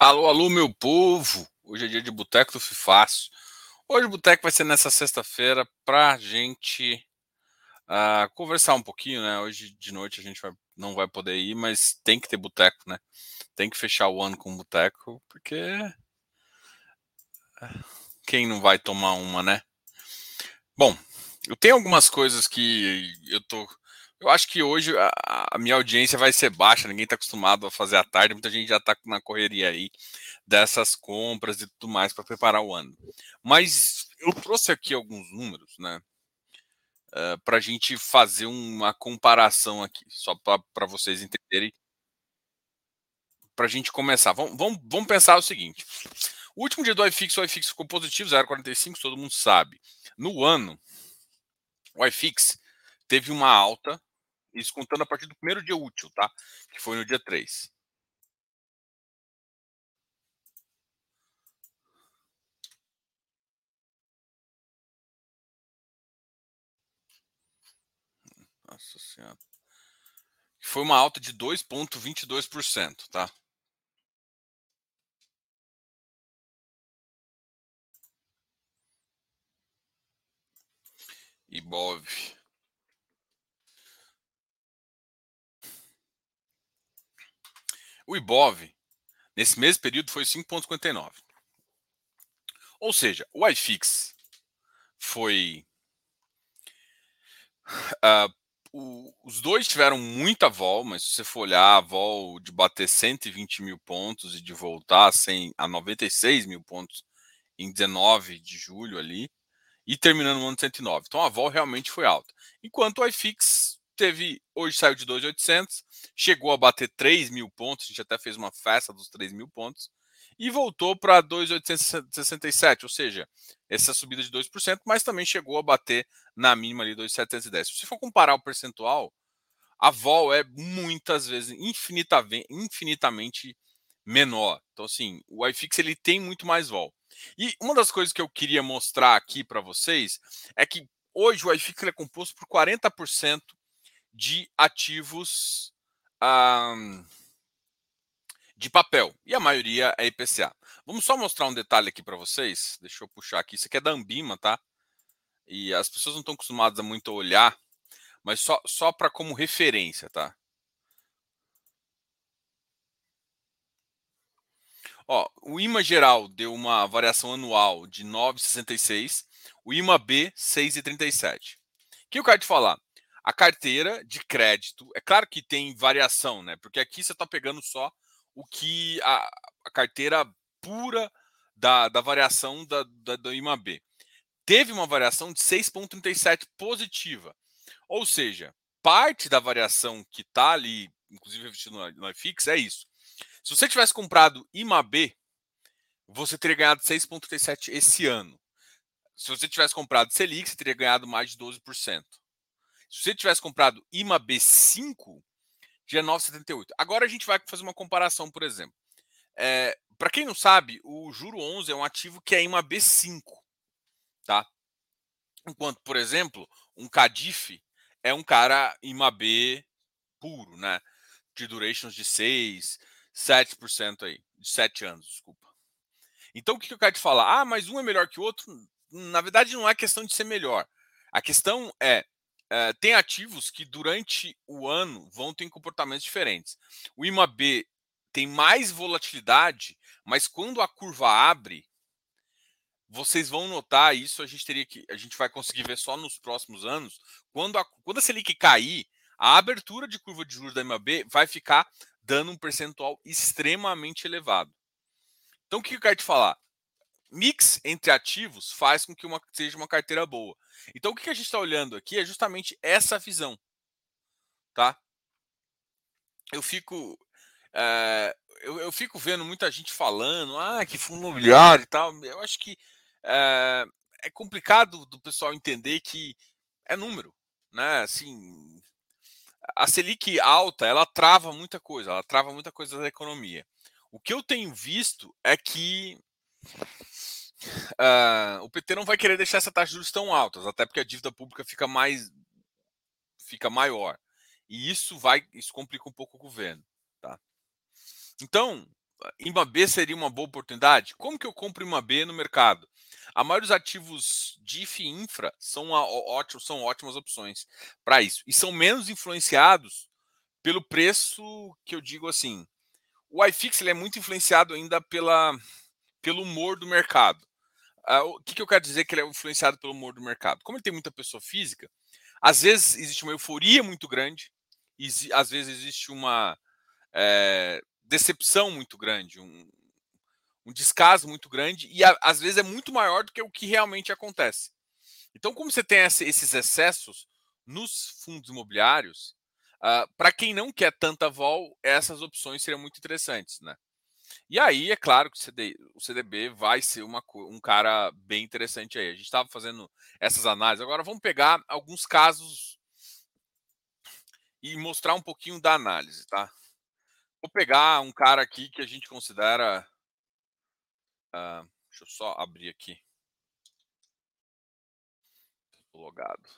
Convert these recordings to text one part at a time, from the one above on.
Alô, alô, meu povo! Hoje é dia de Boteco do Fifácio. Hoje o Boteco vai ser nessa sexta-feira pra gente uh, conversar um pouquinho, né? Hoje de noite a gente vai, não vai poder ir, mas tem que ter Boteco, né? Tem que fechar o ano com Boteco, porque quem não vai tomar uma, né? Bom, eu tenho algumas coisas que eu tô eu acho que hoje a, a minha audiência vai ser baixa, ninguém está acostumado a fazer à tarde, muita gente já está na correria aí dessas compras e tudo mais para preparar o ano. Mas eu trouxe aqui alguns números, né? Uh, eh, para a gente fazer uma comparação aqui, só para vocês entenderem. Para a gente começar, vamos, vamos, vamos pensar o seguinte: o último dia do iFix, o iFix ficou positivo, 0,45, todo mundo sabe. No ano, o iFix teve uma alta isso contando a partir do primeiro dia útil, tá? Que foi no dia 3. Nossa Senhora. Foi uma alta de 2,22%, tá? Ibov. O Ibov, nesse mesmo período, foi 5,59. Ou seja, o iFix foi. Uh, o, os dois tiveram muita vol, mas se você for olhar a vol de bater 120 mil pontos e de voltar a, 100, a 96 mil pontos em 19 de julho ali, e terminando no ano 109. Então a vol realmente foi alta. Enquanto o iFix teve hoje saiu de 2.800, chegou a bater 3 mil pontos, a gente até fez uma festa dos 3 mil pontos, e voltou para 2.867, ou seja, essa subida de 2%, mas também chegou a bater na mínima ali 2.710. Se for comparar o percentual, a vol é muitas vezes infinitamente, menor. Então, assim, o iFix ele tem muito mais vol. E uma das coisas que eu queria mostrar aqui para vocês é que hoje o iFix é composto por 40% de ativos um, de papel. E a maioria é IPCA. Vamos só mostrar um detalhe aqui para vocês. Deixa eu puxar aqui. Isso aqui é da Ambima, tá? E as pessoas não estão acostumadas a muito olhar, mas só, só para como referência, tá? Ó, o IMA geral deu uma variação anual de 9,66, o IMA B 6,37. O que eu quero te falar? A carteira de crédito, é claro que tem variação, né? Porque aqui você está pegando só o que a, a carteira pura da, da variação da, da, do IMAB. Teve uma variação de 6,37 positiva. Ou seja, parte da variação que está ali, inclusive investido no, no IFIX, é isso. Se você tivesse comprado IMAB, você teria ganhado 6,37 esse ano. Se você tivesse comprado Selic, você teria ganhado mais de 12%. Se você tivesse comprado IMA B5, dia 9,78. Agora a gente vai fazer uma comparação, por exemplo. É, Para quem não sabe, o juro 11 é um ativo que é IMA B5, tá? Enquanto, por exemplo, um CADIF é um cara IMA B puro, né? De durations de 6, 7% aí, de 7 anos, desculpa. Então o que eu quero te falar? Ah, mas um é melhor que o outro? Na verdade, não é questão de ser melhor. A questão é Uh, tem ativos que durante o ano vão ter comportamentos diferentes. O IMAB tem mais volatilidade, mas quando a curva abre, vocês vão notar isso. A gente teria que, a gente vai conseguir ver só nos próximos anos. Quando a, quando a Selic cair, a abertura de curva de juros da IMAB vai ficar dando um percentual extremamente elevado. Então, o que eu quero te falar? Mix entre ativos faz com que uma, seja uma carteira boa. Então, o que a gente está olhando aqui é justamente essa visão. Tá? Eu fico. É, eu, eu, fico vendo muita gente falando, ah, que fundo imobiliário e tal. Eu acho que é, é complicado do pessoal entender que é número, né? Assim, a Selic alta, ela trava muita coisa, ela trava muita coisa da economia. O que eu tenho visto é que uh, o PT não vai querer deixar essa taxa de juros tão altas, até porque a dívida pública fica mais fica maior. E isso vai isso complica um pouco o governo, tá? Então, IMA B seria uma boa oportunidade? Como que eu compro IMA B no mercado? A maioria dos ativos DIF infra são, ótimos, são ótimas opções para isso. E são menos influenciados pelo preço que eu digo assim. O iFix ele é muito influenciado ainda pela, pelo humor do mercado. Uh, o que, que eu quero dizer que ele é influenciado pelo humor do mercado? Como ele tem muita pessoa física, às vezes existe uma euforia muito grande, e às vezes existe uma é, decepção muito grande, um, um descaso muito grande, e a, às vezes é muito maior do que o que realmente acontece. Então, como você tem essa, esses excessos nos fundos imobiliários, uh, para quem não quer tanta vol, essas opções seriam muito interessantes, né? E aí, é claro que o, CD, o CDB vai ser uma, um cara bem interessante aí. A gente estava fazendo essas análises. Agora vamos pegar alguns casos e mostrar um pouquinho da análise, tá? Vou pegar um cara aqui que a gente considera. Uh, deixa eu só abrir aqui. Estou logado.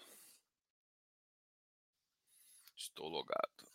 Estou logado.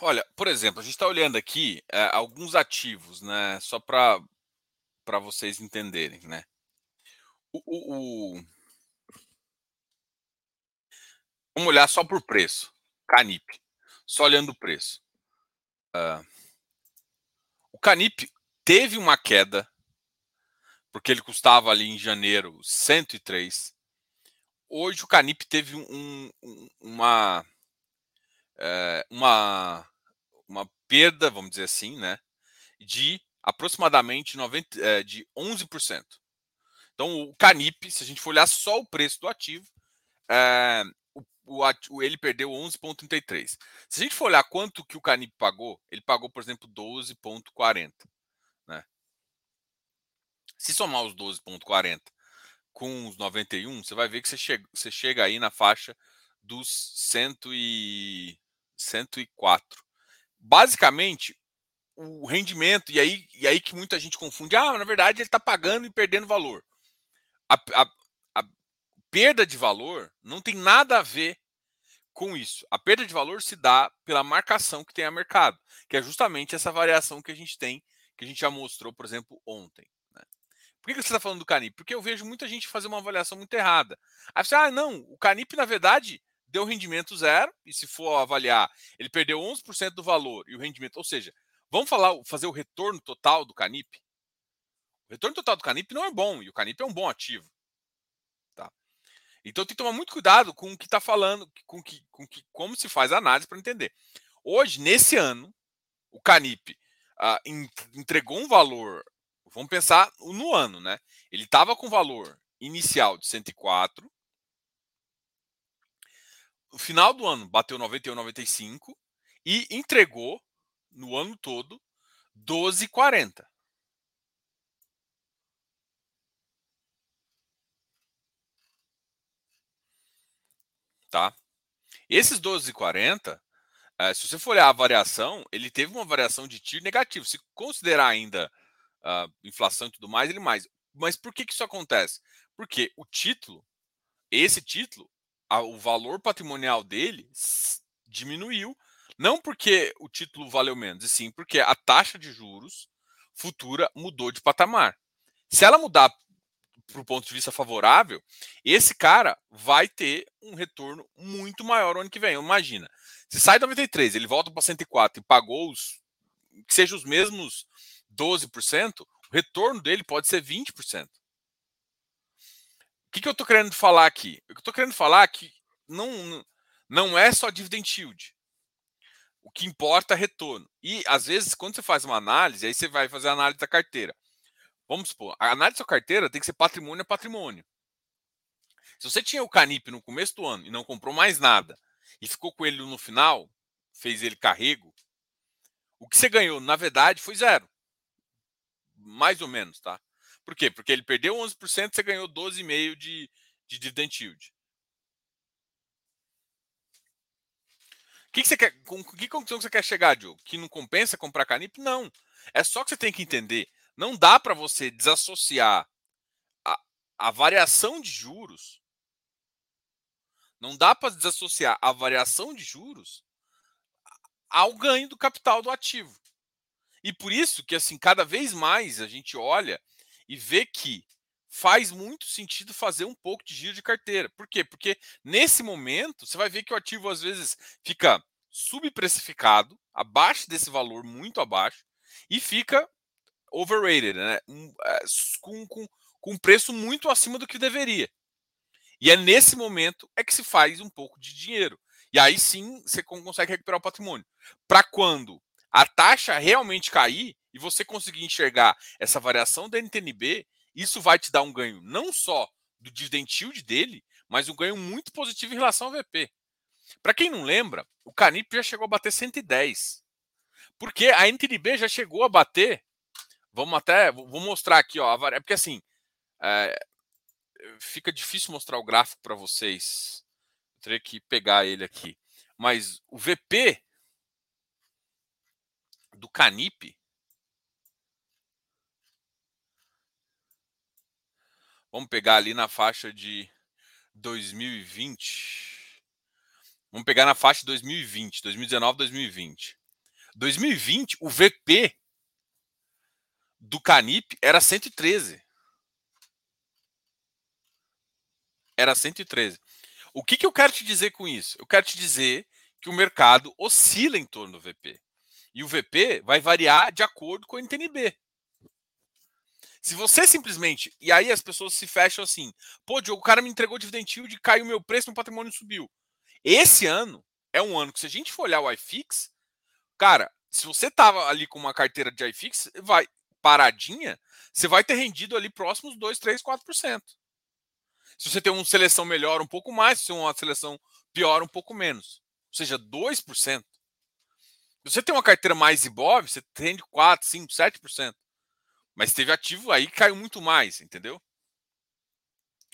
Olha, por exemplo, a gente está olhando aqui é, alguns ativos, né? Só para para vocês entenderem, né? O, o, o... Vamos olhar só por preço. Canip, só olhando o preço. Uh... O Canip teve uma queda, porque ele custava ali em janeiro 103. Hoje o Canip teve um, um, uma é, uma, uma perda, vamos dizer assim, né, de aproximadamente 90, é, de 11%. Então, o Canip, se a gente for olhar só o preço do ativo, é, o, o, ele perdeu 11,33. Se a gente for olhar quanto que o Canip pagou, ele pagou, por exemplo, 12,40. Né? Se somar os 12,40 com os 91, você vai ver que você chega, você chega aí na faixa dos 100 e 104. Basicamente, o rendimento, e aí, e aí que muita gente confunde, ah, na verdade ele está pagando e perdendo valor. A, a, a, perda de valor não tem nada a ver com isso. A perda de valor se dá pela marcação que tem a mercado, que é justamente essa variação que a gente tem, que a gente já mostrou, por exemplo, ontem. Né? Por que, você está falando do Canip? Porque eu vejo muita gente fazer uma avaliação muito errada. Aí você, ah, não, o Canip, na verdade, deu rendimento zero, e se for avaliar, ele perdeu 11% do valor e o rendimento, ou seja, vamos falar, fazer o retorno total do Canip? O retorno total do Canip não é bom, e o Canip é um bom ativo. Tá? Então tem que tomar muito cuidado com o que está falando, com, que, com que, como se faz a análise para entender. Hoje, nesse ano, o Canip ah, entregou um valor, vamos pensar no ano, né? Ele estava com valor inicial de 104, no final do ano bateu 91, 95 e entregou no ano todo 12,40. Tá? Esses 12,40, é, se você for olhar a variação, ele teve uma variação de tiro negativo. Se considerar ainda uh, inflação e tudo mais, ele mais. Mas por que, que isso acontece? Porque o título, esse título, a, o valor patrimonial dele diminuiu, não porque o título valeu menos, e sim porque a taxa de juros futura mudou de patamar. Se ela mudar para o ponto de vista favorável, esse cara vai ter um retorno muito maior ano que vem. Imagina, se sai 93, ele volta para 104 e pagou os que seja os mesmos 12%, o retorno dele pode ser 20% que, que eu estou querendo falar aqui? Eu estou querendo falar é que não, não é só dividend yield. O que importa é retorno. E às vezes, quando você faz uma análise, aí você vai fazer a análise da carteira. Vamos supor, a análise da carteira tem que ser patrimônio a patrimônio. Se você tinha o Canip no começo do ano e não comprou mais nada e ficou com ele no final, fez ele carrego, o que você ganhou, na verdade, foi zero. Mais ou menos, tá? Por quê? Porque ele perdeu 11%, você ganhou 12,5% de, de dividend yield. que, que você quer, com que conclusão você quer chegar, Diogo? Que não compensa comprar Canip? Não. É só que você tem que entender. Não dá para você desassociar a, a variação de juros. Não dá para desassociar a variação de juros ao ganho do capital do ativo. E por isso que assim, cada vez mais a gente olha e vê que faz muito sentido fazer um pouco de giro de carteira. Por quê? Porque nesse momento você vai ver que o ativo às vezes fica subprecificado, abaixo desse valor, muito abaixo, e fica overrated, né? É, com, com, com um preço muito acima do que deveria. E é nesse momento é que se faz um pouco de dinheiro. E aí sim você consegue recuperar o patrimônio. Para quando a taxa realmente cair e você conseguir enxergar essa variação da NTNB isso vai te dar um ganho não só do dividend yield dele, mas um ganho muito positivo em relação ao VP. Para quem não lembra, o Canip já chegou a bater 110. Porque a NTNB já chegou a bater. Vamos até. Vou mostrar aqui, ó. É porque assim. É, fica difícil mostrar o gráfico para vocês. Eu teria que pegar ele aqui. Mas o VP do Canip Vamos pegar ali na faixa de 2020. Vamos pegar na faixa de 2020, 2019, 2020. 2020, o VP do Canip era 113. Era 113. O que, que eu quero te dizer com isso? Eu quero te dizer que o mercado oscila em torno do VP. E o VP vai variar de acordo com o NTNB. Se você simplesmente. E aí as pessoas se fecham assim: pô, Diogo, o cara me entregou dividend yield, caiu o meu preço, meu patrimônio subiu. Esse ano é um ano que, se a gente for olhar o iFix, cara, se você tava ali com uma carteira de iFix, vai paradinha, você vai ter rendido ali próximos 2, 3, 4%. Se você tem uma seleção melhor, um pouco mais, se uma seleção pior, um pouco menos. Ou seja, 2%. Se você tem uma carteira mais IBOV, você rende 4, 5, 7%. Mas teve ativo aí caiu muito mais, entendeu?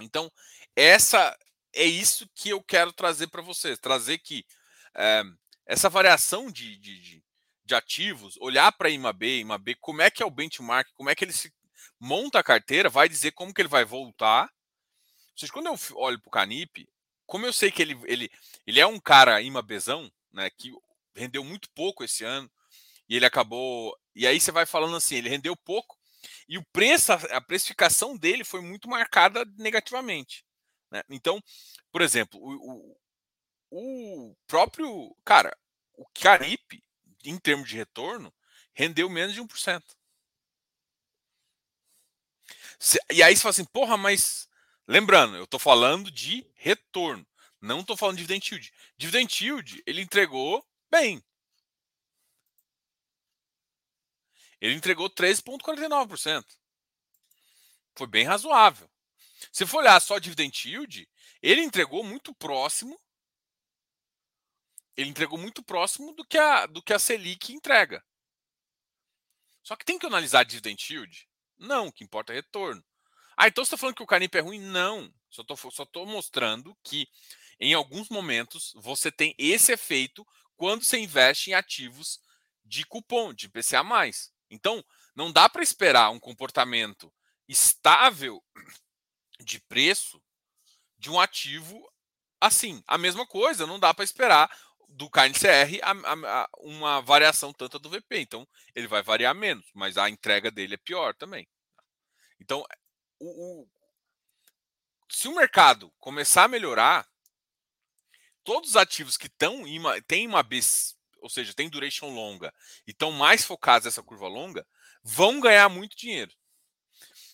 Então, essa é isso que eu quero trazer para vocês. Trazer que é, essa variação de, de, de ativos, olhar para IMAB, IMAB, como é que é o benchmark, como é que ele se monta a carteira, vai dizer como que ele vai voltar. Ou seja, quando eu olho para o Canip, como eu sei que ele, ele, ele é um cara IMABzão, né, que rendeu muito pouco esse ano, e ele acabou. E aí você vai falando assim, ele rendeu pouco, e o preço, a precificação dele foi muito marcada negativamente. Né? Então, por exemplo, o, o, o próprio. Cara, o Carip, em termos de retorno, rendeu menos de 1%. E aí você fala assim, porra, mas. Lembrando, eu estou falando de retorno, não estou falando de dividend yield. Dividend yield, ele entregou bem. Ele entregou 13,49%. Foi bem razoável. Se for olhar só dividend yield, ele entregou muito próximo. Ele entregou muito próximo do que a, do que a Selic entrega. Só que tem que analisar dividend yield? Não, o que importa é retorno. Ah, então você está falando que o Canip é ruim? Não. Só estou só tô mostrando que em alguns momentos você tem esse efeito quando você investe em ativos de cupom, de PCA. Então, não dá para esperar um comportamento estável de preço de um ativo assim. A mesma coisa, não dá para esperar do KNCR a, a, a, uma variação tanta do VP. Então, ele vai variar menos, mas a entrega dele é pior também. Então, o, o, se o mercado começar a melhorar, todos os ativos que têm uma B ou seja, tem duration longa e estão mais focados nessa curva longa, vão ganhar muito dinheiro.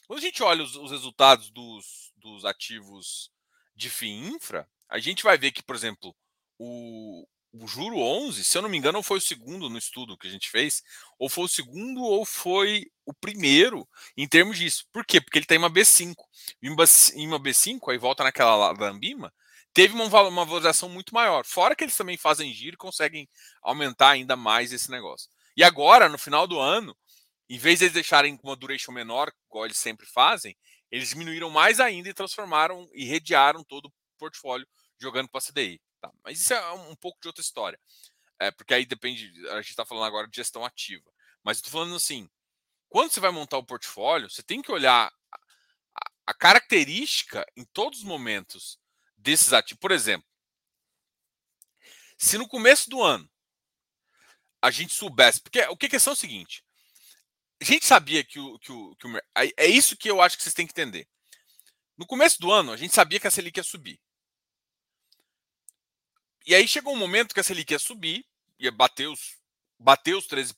Quando a gente olha os, os resultados dos, dos ativos de FII infra, a gente vai ver que, por exemplo, o, o juro 11, se eu não me engano, foi o segundo no estudo que a gente fez, ou foi o segundo ou foi o primeiro em termos disso. Por quê? Porque ele tem uma B5. Em uma B5, aí volta naquela da Ambima, teve uma, uma valorização muito maior. Fora que eles também fazem giro e conseguem aumentar ainda mais esse negócio. E agora, no final do ano, em vez de eles deixarem com uma duration menor, igual eles sempre fazem, eles diminuíram mais ainda e transformaram e redearam todo o portfólio jogando para a CDI. Tá? Mas isso é um pouco de outra história. É, porque aí depende, a gente está falando agora de gestão ativa. Mas eu estou falando assim, quando você vai montar o portfólio, você tem que olhar a, a característica em todos os momentos desses ativos. Por exemplo, se no começo do ano a gente soubesse, porque o que é questão é o seguinte, a gente sabia que o, que o, que o é isso que eu acho que vocês têm que entender. No começo do ano, a gente sabia que a Selic ia subir. E aí chegou um momento que a Selic ia subir, ia bater os, bater os 13%,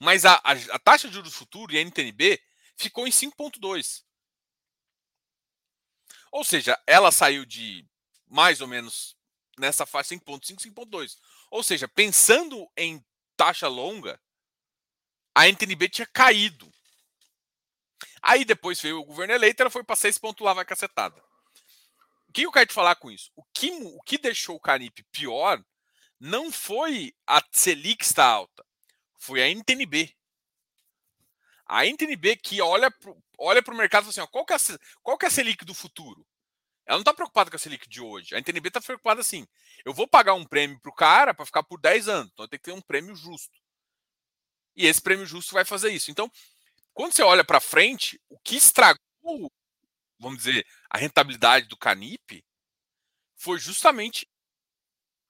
mas a, a, a taxa de juros futuro e a NTNB ficou em 5,2%. Ou seja, ela saiu de mais ou menos nessa faixa 5,5, 5,2. Ou seja, pensando em taxa longa, a NTNB tinha caído. Aí depois veio o governo eleito, ela foi para 6 pontos lá, vai cacetada que eu quero te falar com isso? O que, o que deixou o Canip pior não foi a Selic estar alta, foi a NTNB. A NTNB que olha para olha o mercado e fala assim: ó, qual, que é a, qual que é a Selic do futuro? Ela não está preocupada com a Selic de hoje. A NTNB está preocupada assim: eu vou pagar um prêmio para o cara para ficar por 10 anos, então tem que ter um prêmio justo. E esse prêmio justo vai fazer isso. Então, quando você olha para frente, o que estragou vamos dizer, a rentabilidade do Canip foi justamente.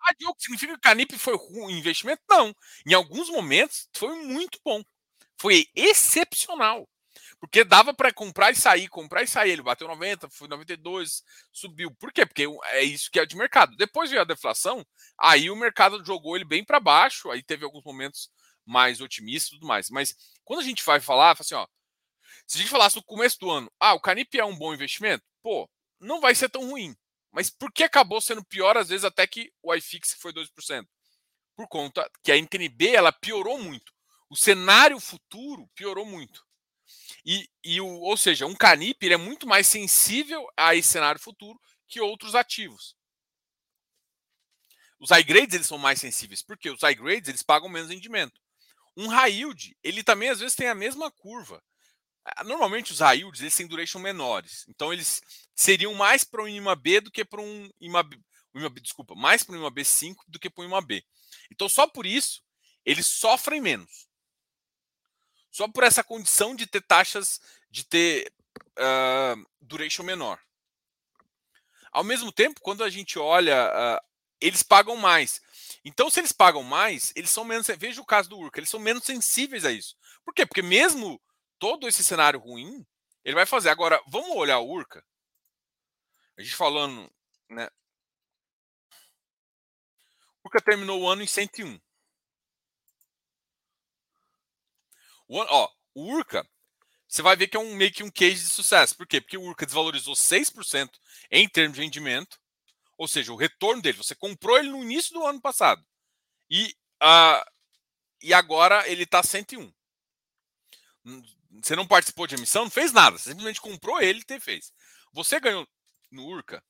Ah, Diogo, significa que o Canip foi um investimento? Não. Em alguns momentos foi muito bom. Foi excepcional. Porque dava para comprar e sair, comprar e sair. Ele bateu 90, foi 92, subiu. Por quê? Porque é isso que é de mercado. Depois veio a deflação, aí o mercado jogou ele bem para baixo, aí teve alguns momentos mais otimistas e tudo mais. Mas quando a gente vai falar, fala assim, ó, se a gente falasse no começo do ano, ah, o Canip é um bom investimento, pô, não vai ser tão ruim. Mas por que acabou sendo pior, às vezes, até que o iFix foi 2%? Por conta que a NTNB ela piorou muito. O cenário futuro piorou muito. E, e o, ou seja, um Canip ele é muito mais sensível a esse cenário futuro que outros ativos. Os high grades eles são mais sensíveis, porque os high grades eles pagam menos rendimento. Um high yield, ele também às vezes tem a mesma curva. Ah, normalmente os high yields eles têm duration menores. Então eles seriam mais para um IMA B do que para um IMA, IMA B, desculpa, mais para um IMA B5 do que para um IMA B. Então só por isso eles sofrem menos. Só por essa condição de ter taxas de ter uh, duration menor. Ao mesmo tempo, quando a gente olha, uh, eles pagam mais. Então, se eles pagam mais, eles são menos. Veja o caso do Urca, eles são menos sensíveis a isso. Por quê? Porque mesmo todo esse cenário ruim, ele vai fazer. Agora, vamos olhar o Urca. A gente falando, né? O Urca terminou o ano em 101. O, ó, o Urca, você vai ver que é um meio que um case de sucesso. Por quê? Porque o Urca desvalorizou 6% em termos de rendimento. Ou seja, o retorno dele, você comprou ele no início do ano passado. E, uh, e agora ele está 101 você não participou de emissão, não fez nada. Você simplesmente comprou ele e fez. Você ganhou no Urca.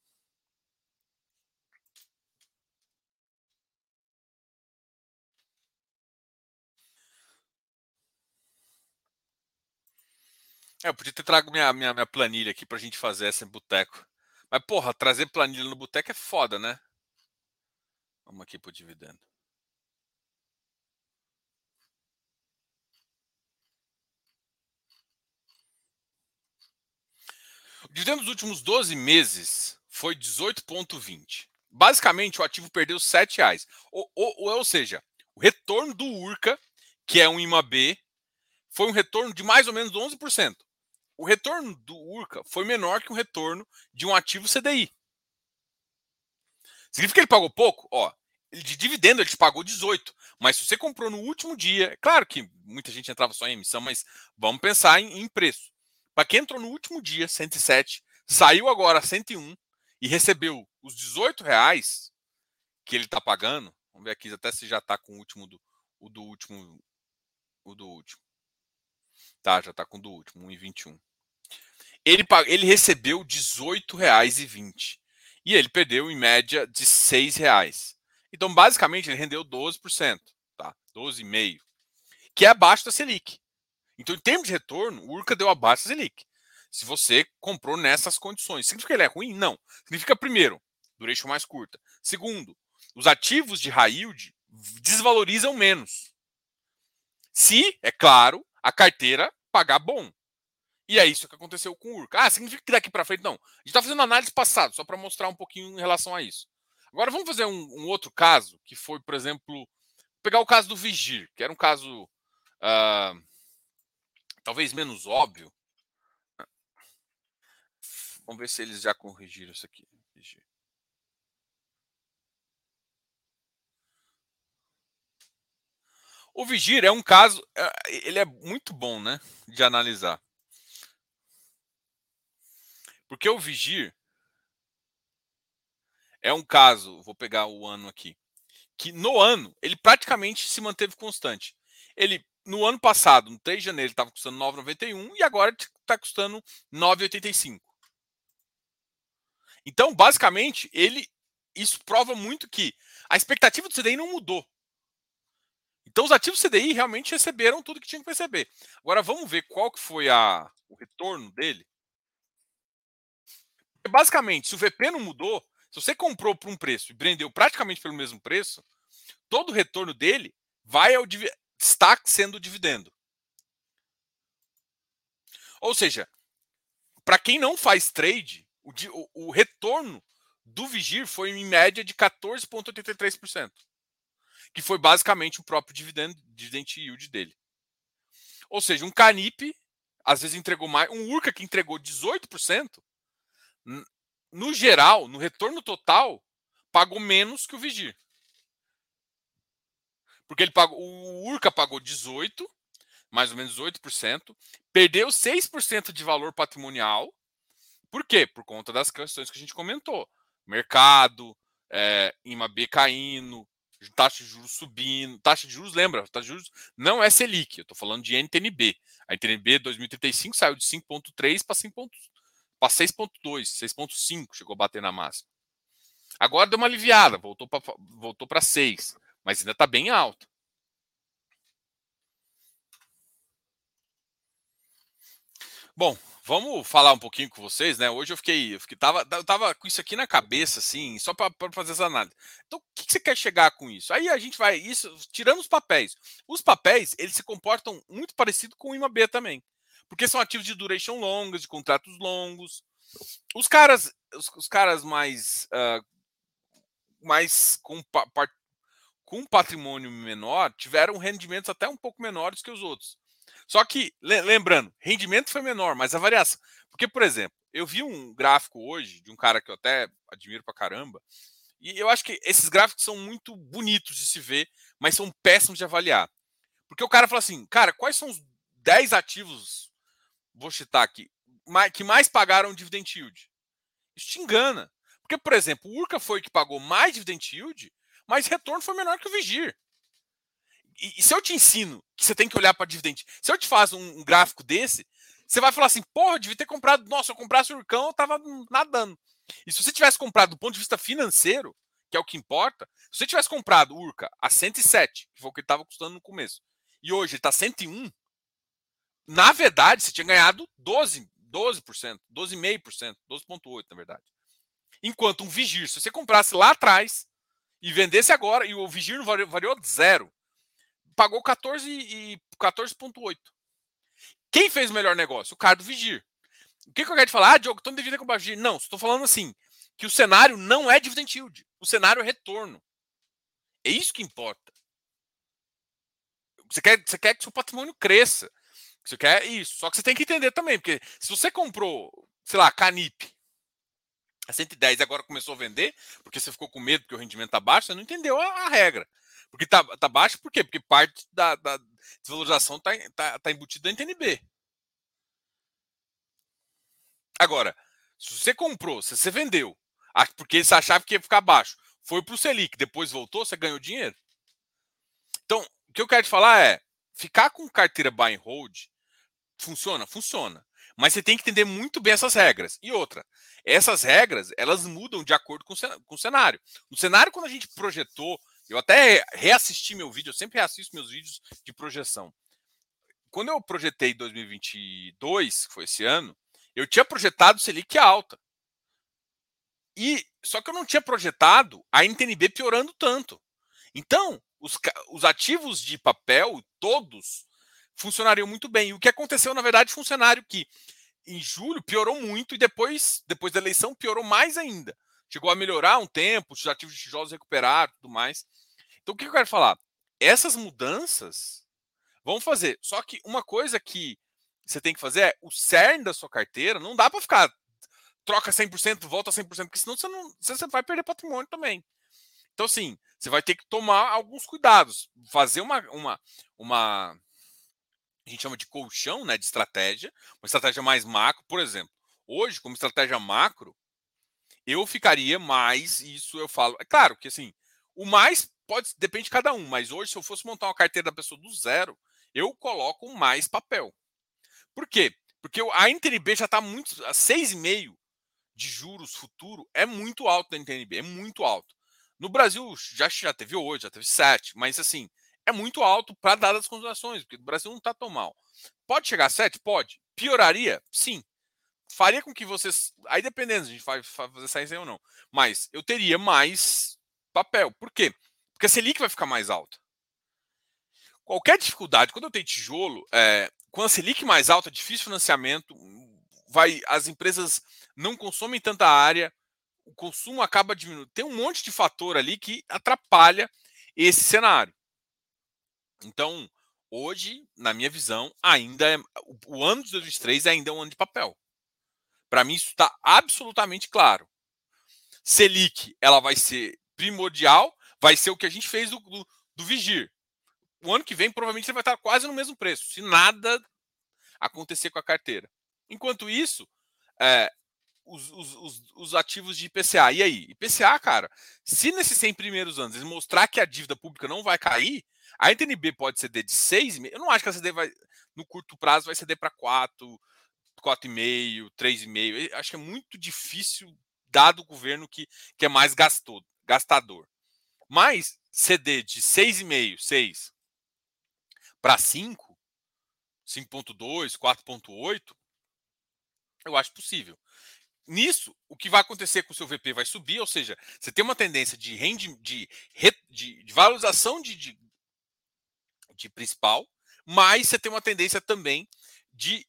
É, eu podia ter trago minha, minha, minha planilha aqui pra gente fazer essa em boteco. Mas, porra, trazer planilha no boteco é foda, né? Vamos aqui pro dividendo. O dividendo dos últimos 12 meses foi 18,20. Basicamente, o ativo perdeu R$ reais. Ou, ou, ou seja, o retorno do URCA, que é um IMAB, foi um retorno de mais ou menos 11%. O retorno do URCA foi menor que o retorno de um ativo CDI. Significa que ele pagou pouco? Ó, de dividendo ele te pagou 18. Mas se você comprou no último dia, claro que muita gente entrava só em emissão, mas vamos pensar em, em preço. Para quem entrou no último dia, 107, saiu agora 101 e recebeu os 18 reais que ele está pagando, Vamos ver aqui até se já está com o último do, o do último. O do último. Tá, já está com o do último, 1,21. Ele, ele recebeu R$18,20. E ele perdeu em média de R$ reais. Então, basicamente, ele rendeu 12%, tá? 12,5%, que é abaixo da Selic. Então, em termos de retorno, o Urca deu abaixo da Selic. Se você comprou nessas condições. Significa que ele é ruim? Não. Significa, primeiro, duration mais curta. Segundo, os ativos de high yield desvalorizam menos. Se, é claro, a carteira pagar bom. E é isso que aconteceu com o Urca. Ah, significa que daqui para frente não. A gente está fazendo análise passada, só para mostrar um pouquinho em relação a isso. Agora vamos fazer um, um, outro caso, que foi, por exemplo, pegar o caso do Vigir, que era um caso uh, talvez menos óbvio. Vamos ver se eles já corrigiram isso aqui. Vigir. O Vigir é um caso, é, ele é muito bom, né, de analisar. Porque o Vigir é um caso, vou pegar o ano aqui, que no ano ele praticamente se manteve constante. Ele no ano passado, no 3 de janeiro, estava custando 9,91 e agora está custando 9,85. Então, basicamente, ele isso prova muito que a expectativa do CDI não mudou. Então, os ativos CDI realmente receberam tudo que tinham que receber. Agora, vamos ver qual que foi a, o retorno dele basicamente, se o VP não mudou, se você comprou por um preço e vendeu praticamente pelo mesmo preço, todo o retorno dele vai ao está sendo dividendo. Ou seja, para quem não faz trade, o, o, o, retorno do Vigir foi em média de 14,83%, que foi basicamente o próprio dividend, dividend yield dele. Ou seja, um Canip às vezes entregou mais, um Urca que entregou 18%, no geral, no retorno total, pagou menos que o Vigir. Porque ele pagou, o Urca pagou 18, mais ou menos 8%, perdeu 6% de valor patrimonial. Por quê? Por conta das questões que a gente comentou. Mercado, é, IMAB caindo, taxa de juros subindo. Taxa de juros, lembra, taxa de juros não é Selic, eu estou falando de NTNB. A NTNB 2035 saiu de 5,3 para 5,2 para 6,2, 6,5 chegou a bater na máxima. Agora deu uma aliviada, voltou para voltou 6, mas ainda está bem alto. Bom, vamos falar um pouquinho com vocês, né? Hoje eu fiquei, eu fiquei tava, eu tava com isso aqui na cabeça, assim, só para fazer essa análise. Então, o que, que, você quer chegar com isso? Aí a gente vai, isso, tirando os papéis. Os papéis, eles se comportam muito parecido com o IMAB também. Porque são ativos de duration longas, de contratos longos. Os caras, os, os caras mais, uh, mais com, com patrimônio menor tiveram rendimentos até um pouco menores que os outros. Só que, lembrando, rendimento foi menor, mas a variação. Porque, por exemplo, eu vi um gráfico hoje de um cara que eu até admiro pra caramba, e eu acho que esses gráficos são muito bonitos de se ver, mas são péssimos de avaliar. Porque o cara fala assim, cara, quais são os 10 ativos vou citar aqui, que mais pagaram dividend yield. Isso te engana. Porque, por exemplo, o Urca foi que pagou mais dividend yield, mas o retorno foi menor que o Vigir. E, e se eu te ensino que você tem que olhar para dividend, se eu te faço um, um, gráfico desse, você vai falar assim, porra, devia ter comprado, nossa, eu comprasse o Urcão, eu tava nadando. E se você tivesse comprado do ponto de vista financeiro, que é o que importa, se você tivesse comprado o Urca a 107, que foi o que ele estava custando no começo, e hoje ele está 101, na verdade, você tinha ganhado 12, 12%, 12,5%, 12,8% na verdade. Enquanto um Vigir, se você comprasse lá atrás e vendesse agora, e o Vigir variou, variou zero, pagou 14 e 14,8%. Quem fez o melhor negócio? O cara do Vigir. O que, que eu quero te falar? Ah, Diogo, então não devia ter comprado Vigir. Não, estou falando assim, que o cenário não é dividend yield. O cenário é retorno. É isso que importa. Você quer, você quer que seu patrimônio cresça. Você quer isso. Só que você tem que entender também, porque se você comprou, sei lá, Canip a 110 e agora começou a vender, porque você ficou com medo porque o rendimento está baixo, você não entendeu a, a regra. Porque está tá baixo por quê? Porque parte da, da desvalorização está tá, tá embutida na NTNB. Agora, se você comprou, se você vendeu, porque você achava que ia ficar baixo, foi para o Selic, depois voltou, você ganhou dinheiro. Então, o que eu quero te falar é, ficar com carteira buy and hold funciona? Funciona. Mas você tem que entender muito bem essas regras. E outra, essas regras, elas mudam de acordo com o cenário. No cenário, quando a gente projetou, eu até reassisti meu vídeo, eu sempre reassisto meus vídeos de projeção. Quando eu projetei 2022, que foi esse ano, eu tinha projetado Selic alta. E só que eu não tinha projetado a NTNB piorando tanto. Então, os, os ativos de papel, todos, funcionariam muito bem. E o que aconteceu, na verdade, foi cenário que em julho piorou muito e depois, depois da eleição piorou mais ainda. Chegou a melhorar um tempo, os ativos de tijolos recuperaram tudo mais. Então o que eu quero falar? Essas mudanças vão fazer. Só que uma coisa que você tem que fazer é o cerne da sua carteira, não dá para ficar troca 100%, volta 100%, porque senão você, não, você vai perder patrimônio também. Então, assim, você vai ter que tomar alguns cuidados. Fazer uma, uma, uma a gente chama de colchão né, de estratégia, uma estratégia mais macro, por exemplo. Hoje, como estratégia macro, eu ficaria mais, isso eu falo. É claro que assim, o mais pode depende de cada um, mas hoje, se eu fosse montar uma carteira da pessoa do zero, eu coloco mais papel. Por quê? Porque a NTNB já está muito. A 6,5 de juros futuro é muito alto da NTNB, é muito alto. No Brasil já, já teve 8, já teve 7, mas assim, é muito alto para dadas as considerações, porque o Brasil não está tão mal. Pode chegar a 7? Pode. Pioraria? Sim. Faria com que vocês. Aí dependendo, a gente vai fazer sair ou não. Mas eu teria mais papel. Por quê? Porque a Selic vai ficar mais alta. Qualquer dificuldade, quando eu tenho tijolo, é, com a Selic mais alta, difícil financiamento, vai, as empresas não consomem tanta área, o consumo acaba diminuindo. Tem um monte de fator ali que atrapalha esse cenário. Então, hoje, na minha visão, ainda é, o ano de 2023 ainda é um ano de papel. Para mim, isso está absolutamente claro. Selic, ela vai ser primordial, vai ser o que a gente fez do, do, do Vigir. O ano que vem, provavelmente, ele vai estar quase no mesmo preço, se nada acontecer com a carteira. Enquanto isso, é, os, os, os, os, ativos de IPCA. E aí? IPCA, cara, se nesses 100 primeiros anos eles mostrar que a dívida pública não vai cair, a NTNB pode ceder de 6, eu não acho que a CD vai, no curto prazo, vai ceder para 4, 4,5, 3,5. Acho que é muito difícil, dado o governo que, que é mais gastou, gastador. Mas ceder de 6,5, 6 para 5, 5,2, 4,8, eu acho possível. Nisso, o que vai acontecer com o seu VP vai subir, ou seja, você tem uma tendência de, rendi, de, de, de valorização de, de, de principal, mas você tem uma tendência também de.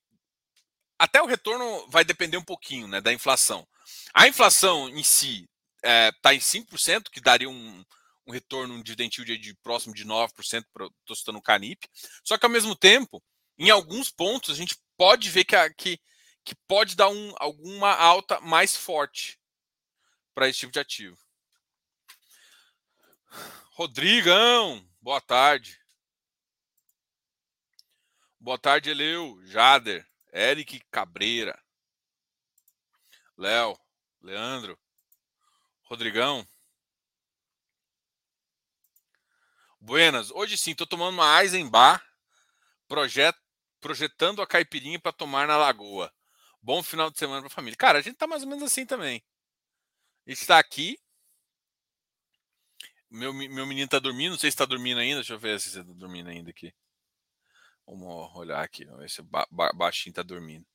Até o retorno vai depender um pouquinho né, da inflação. A inflação em si está é, tá em 5%, que daria um, um retorno, um dividend yield de próximo de 9%, estou citando o Canip. Só que ao mesmo tempo, em alguns pontos, a gente pode ver que, a, que, que pode dar um, alguma alta mais forte para esse tipo de ativo. Rodrigão, boa tarde. Boa tarde, Eleu, Jader, Eric Cabreira, Léo, Leandro, Rodrigão. Buenas, hoje sim, estou tomando uma Eisenbar, projet, projetando a caipirinha para tomar na lagoa. Bom final de semana para a família. Cara, a gente tá mais ou menos assim também. Está aqui. Meu, meu menino tá dormindo, não sei se está dormindo ainda. Deixa eu ver se você está dormindo ainda aqui. Vamos olhar aqui, vamos ver se o ba ba baixinho tá dormindo.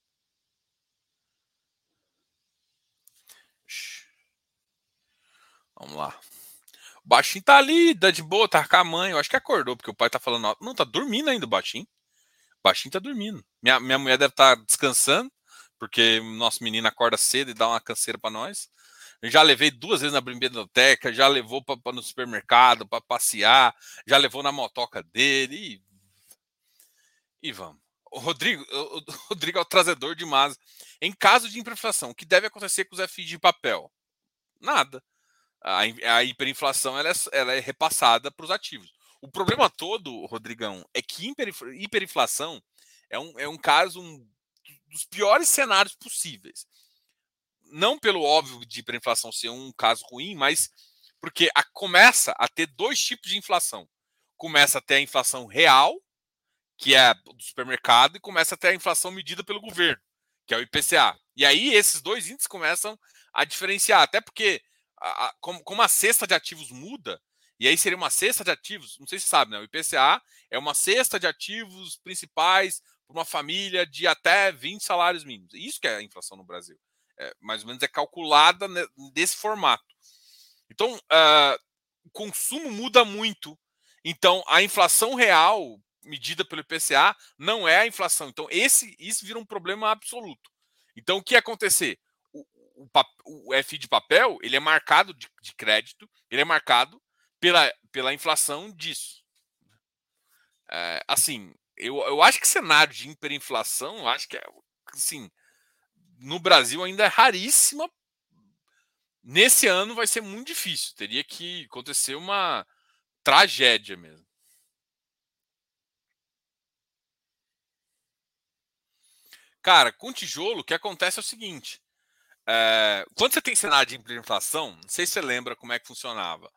Vamos lá. O baixinho tá ali, dá de boa, tá com a mãe. Eu acho que acordou, porque o pai tá falando. Não, tá dormindo ainda o baixinho. O baixinho tá dormindo. Minha, minha mulher deve estar tá descansando, porque nosso menino acorda cedo e dá uma canseira para nós. Já levei duas vezes na biblioteca, já levou para no supermercado para passear, já levou na motoca dele. E e vamos. O Rodrigo, o Rodrigo é o trazedor de massa. Em caso de hiperinflação, o que deve acontecer com os FIs de papel? Nada. A, a hiperinflação ela é, ela é repassada para os ativos. O problema todo, Rodrigão, é que hiperinflação é um, é um caso um, dos piores cenários possíveis. Não pelo óbvio de hiperinflação ser um caso ruim, mas Porque a, começa a ter dois tipos de inflação. Começa a ter a inflação real, que é do supermercado, e começa a ter a inflação medida pelo governo, que é o IPCA. E aí esses dois índices começam a diferenciar, até porque a, como, como, a cesta de ativos muda, e aí seria uma cesta de ativos, não sei se sabe, né? O IPCA é uma cesta de ativos principais para uma família de até 20 salários mínimos. Isso que é a inflação no Brasil. É, mais ou menos é calculada desse formato. Então, uh, o consumo muda muito. Então, a inflação real medida pelo IPCA não é a inflação. Então, esse isso vira um problema absoluto. Então, o que ia acontecer? O, o, o F de papel ele é marcado de, de, crédito, ele é marcado pela, pela inflação disso. É, assim, eu, eu acho que cenário de hiperinflação, eu acho que é assim, no Brasil ainda é raríssima. Nesse ano vai ser muito difícil. Teria que acontecer uma tragédia mesmo. Cara, com tijolo, o que acontece é o seguinte: é, quando você tem cenário de hiperinflação, não sei se você lembra como é que funcionava.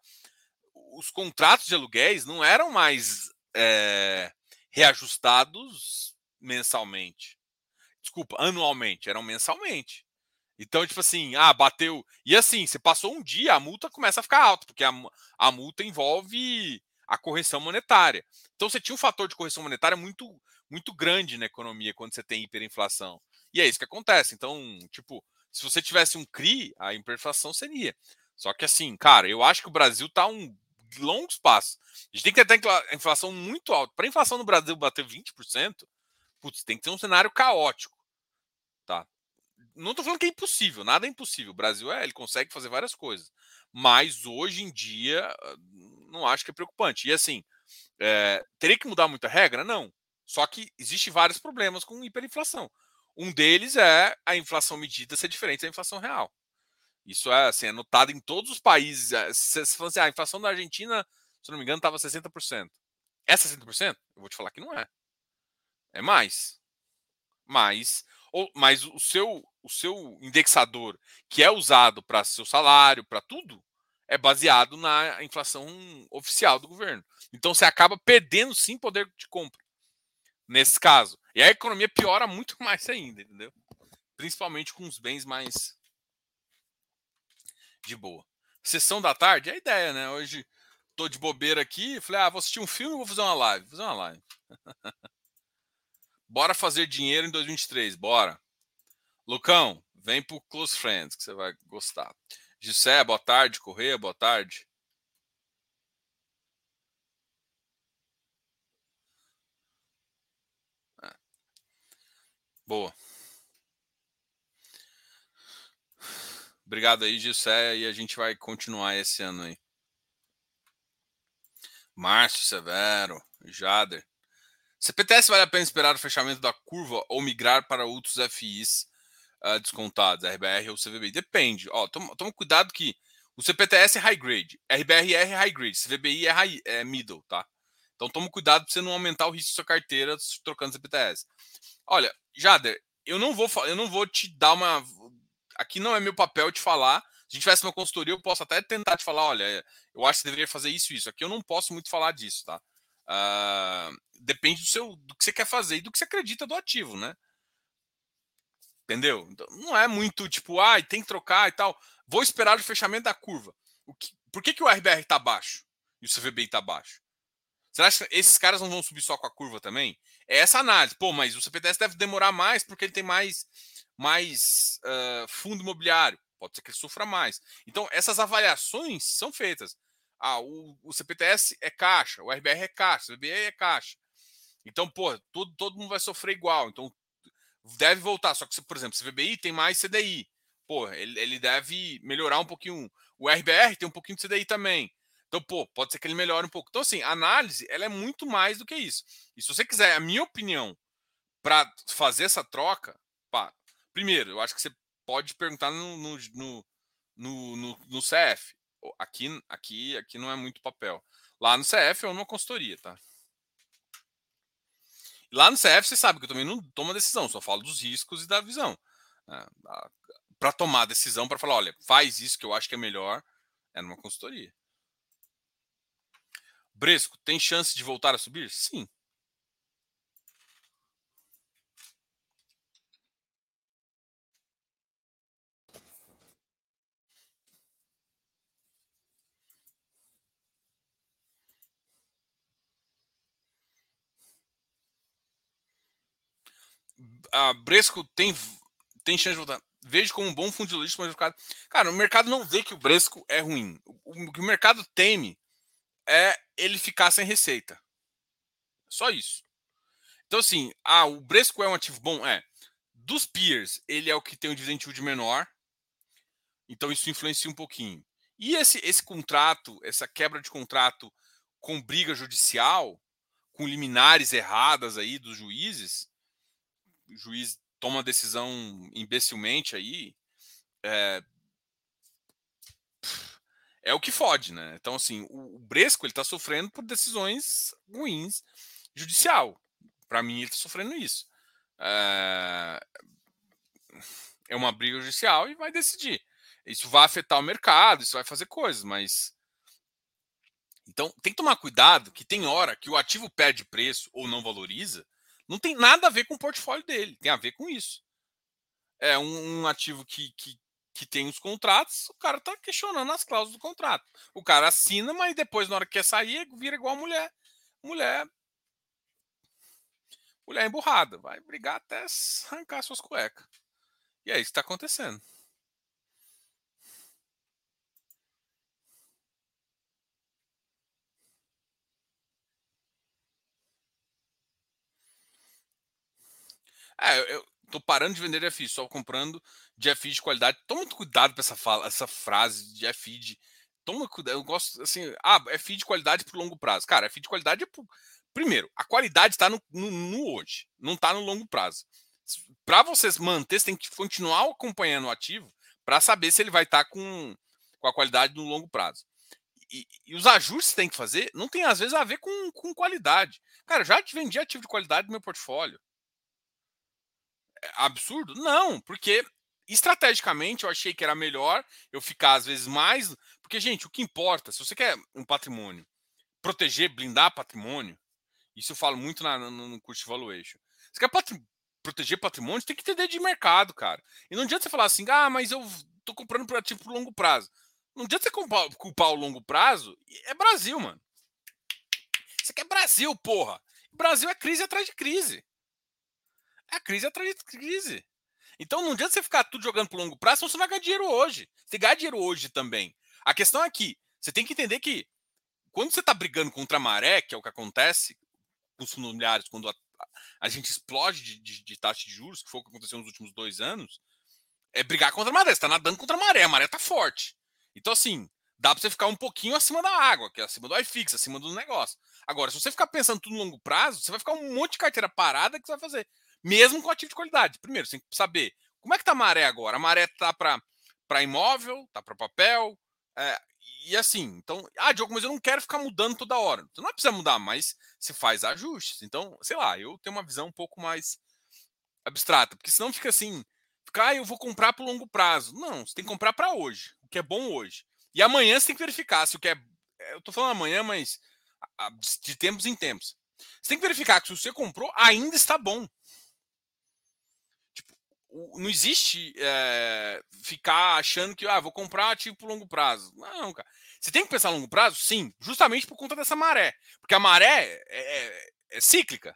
Os contratos de aluguéis não eram mais é, reajustados mensalmente. Desculpa, anualmente, eram mensalmente. Então, tipo assim, ah, bateu. E assim, você passou um dia, a multa começa a ficar alta, porque a, a multa envolve a correção monetária. Então, você tinha um fator de correção monetária muito muito grande na economia quando você tem hiperinflação. E é isso que acontece. Então, tipo, se você tivesse um CRI, a hiperinflação seria. Só que assim, cara, eu acho que o Brasil está um longo espaço. A gente tem que ter a inflação muito alta. Para a inflação no Brasil bater 20%, putz, tem que ter um cenário caótico. Tá? Não estou falando que é impossível, nada é impossível. O Brasil é, ele consegue fazer várias coisas. Mas hoje em dia, não acho que é preocupante. E assim, é, teria que mudar muita regra? Não. Só que existe vários problemas com hiperinflação. Um deles é a inflação medida ser diferente da inflação real. Isso é, assim, é notado em todos os países. É, se você assim, ah, a inflação da Argentina, se não me engano, estava 60%. É 60%? Eu vou te falar que não é. É mais. Mais. Ou, mas o seu, o seu indexador, que é usado para seu salário, para tudo, é baseado na inflação oficial do governo. Então você acaba perdendo sim poder de compra nesse caso. E a economia piora muito mais ainda, entendeu? Principalmente com os bens mais de boa. Sessão da tarde é a ideia, né? Hoje tô de bobeira aqui, falei, ah, vou assistir um filme, vou fazer uma live, vou fazer uma live. bora fazer dinheiro em 2023, bora. Lucão, vem pro Close Friends que você vai gostar. Gissé, boa tarde. Correia, boa tarde. Boa. Obrigado aí, Gissé, e a gente vai continuar esse ano aí. Márcio Severo, Jader. CPTS vale a pena esperar o fechamento da curva ou migrar para outros FIs uh, ah, descontados, RBR ou CVBI? Depende. Ó, toma, toma, cuidado que o CPTS é high grade, RBR é high grade, CVBI é, high, é middle, tá? Então toma cuidado para você não aumentar o risco da sua carteira trocando CPTS. Olha, Jader, eu não vou eu não vou te dar uma aqui não é meu papel te falar. Se a gente tivesse uma consultoria, eu posso até tentar te falar, olha, eu acho que você deveria fazer isso isso. Aqui eu não posso muito falar disso, tá? Uh, depende do seu do que você quer fazer e do que você acredita do ativo, né? Entendeu? Então, não é muito tipo, ah, tem que trocar e tal. Vou esperar o fechamento da curva. Que, por que, que o RBR está baixo e o CVBI está baixo? Você acha que esses caras não vão subir só com a curva também? É essa análise. Pô, mas o CPTS deve demorar mais porque ele tem mais, mais uh, fundo imobiliário. Pode ser que ele sofra mais. Então, essas avaliações são feitas. Ah, o, o CPTS é caixa, o RBR é caixa, o CBI é caixa. Então, pô, todo, todo mundo vai sofrer igual. Então, deve voltar. Só que, por exemplo, o CVBI tem mais CDI. Pô, ele, ele deve melhorar um pouquinho. O RBR tem um pouquinho de CDI também. Então, pô, pode ser que ele melhore um pouco. Então, assim, a análise ela é muito mais do que isso. E se você quiser a minha opinião para fazer essa troca, pá, primeiro, eu acho que você pode perguntar no, no, no, no, no CF. Aqui, aqui, aqui não é muito papel. Lá no CF ou numa consultoria, tá? Lá no CF você sabe que eu também não tomo decisão, só falo dos riscos e da visão. Né? Para tomar decisão, para falar, olha, faz isso que eu acho que é melhor, É numa consultoria. Bresco, tem chance de voltar a subir? Sim. A Bresco tem, tem chance de voltar vejo como um bom fundo de logística mercado. Cara, o mercado não vê que o Bresco é ruim. O que o mercado teme é ele ficar sem receita. Só isso. Então, assim, ah, o Bresco é um ativo bom? É. Dos peers, ele é o que tem um dividend yield menor. Então, isso influencia um pouquinho. E esse, esse contrato, essa quebra de contrato com briga judicial, com liminares erradas aí dos juízes, o juiz toma decisão imbecilmente aí, é, é o que fode, né? Então, assim, o, Bresco ele está sofrendo por decisões ruins judicial. Para mim, ele está sofrendo isso. É, é uma briga judicial e vai decidir. Isso vai afetar o mercado, isso vai fazer coisas, mas. Então, tem que tomar cuidado que tem hora que o ativo perde preço ou não valoriza não tem nada a ver com o portfólio dele, tem a ver com isso. É um, um ativo que, que, que tem os contratos, o cara está questionando as cláusulas do contrato. O cara assina, mas depois, na hora que quer sair, vira igual a mulher. Mulher. Mulher emburrada. Vai brigar até arrancar suas cuecas. E é isso que está acontecendo. É, eu tô parando de vender FI, só comprando de FI de qualidade. Toma muito cuidado com essa, fala, essa frase de de. Toma cuidado. Eu gosto assim. Ah, FI de qualidade por longo prazo. Cara, FI de qualidade é. Por... Primeiro, a qualidade está no, no, no, hoje, não está no longo prazo. Para vocês manter, você tem que continuar acompanhando o ativo para saber se ele vai estar tá com, com a qualidade no longo prazo. E, e, os ajustes que tem que fazer não tem às vezes a ver com, com qualidade. Cara, já te vendi ativo de qualidade no meu portfólio absurdo? Não, porque estrategicamente eu achei que era melhor eu ficar às vezes mais. Porque, gente, o que importa, se você quer um patrimônio, proteger, blindar patrimônio, isso eu falo muito na, no, no curso de valuation. Você quer patri proteger patrimônio, tem que entender de mercado, cara. E não adianta você falar assim, ah, mas eu tô comprando por ativo por longo prazo. Não adianta você culpar, culpar o longo prazo. É Brasil, mano. Você quer Brasil, porra. Brasil é crise atrás de crise. É crise atrás de crise. Então não adianta você ficar tudo jogando pro longo prazo, senão você vai ganhar dinheiro hoje. Você ganha dinheiro hoje também. A questão é que você tem que entender que quando você está brigando contra a maré, que é o que acontece com os familiares, quando a, a gente explode de, de, de, taxa de juros, que foi o que aconteceu nos últimos dois anos, é brigar contra a maré. Você está nadando contra a maré, a maré está forte. Então, assim, dá para você ficar um pouquinho acima da água, que é acima do iFix, acima do negócio. Agora, se você ficar pensando tudo no longo prazo, você vai ficar um monte de carteira parada que você vai fazer mesmo com ativo de qualidade. Primeiro, você tem que saber como é que está a maré agora. A maré está para imóvel, está para papel, é, e assim. Então, ah, Diogo, mas eu não quero ficar mudando toda hora. Você não precisa mudar, mas você faz ajustes. Então, sei lá, eu tenho uma visão um pouco mais abstrata, porque senão fica assim, fica, ah, eu vou comprar para longo prazo. Não, você tem que comprar para hoje, o que é bom hoje. E amanhã você tem que verificar se o que é. Eu estou falando amanhã, mas de tempos em tempos. Você tem que verificar que se você comprou, ainda está bom não existe é, ficar achando que ah, vou comprar ativo por longo prazo. Não, cara. Você tem que pensar a longo prazo? Sim, justamente por conta dessa maré. Porque a maré é, é, é cíclica.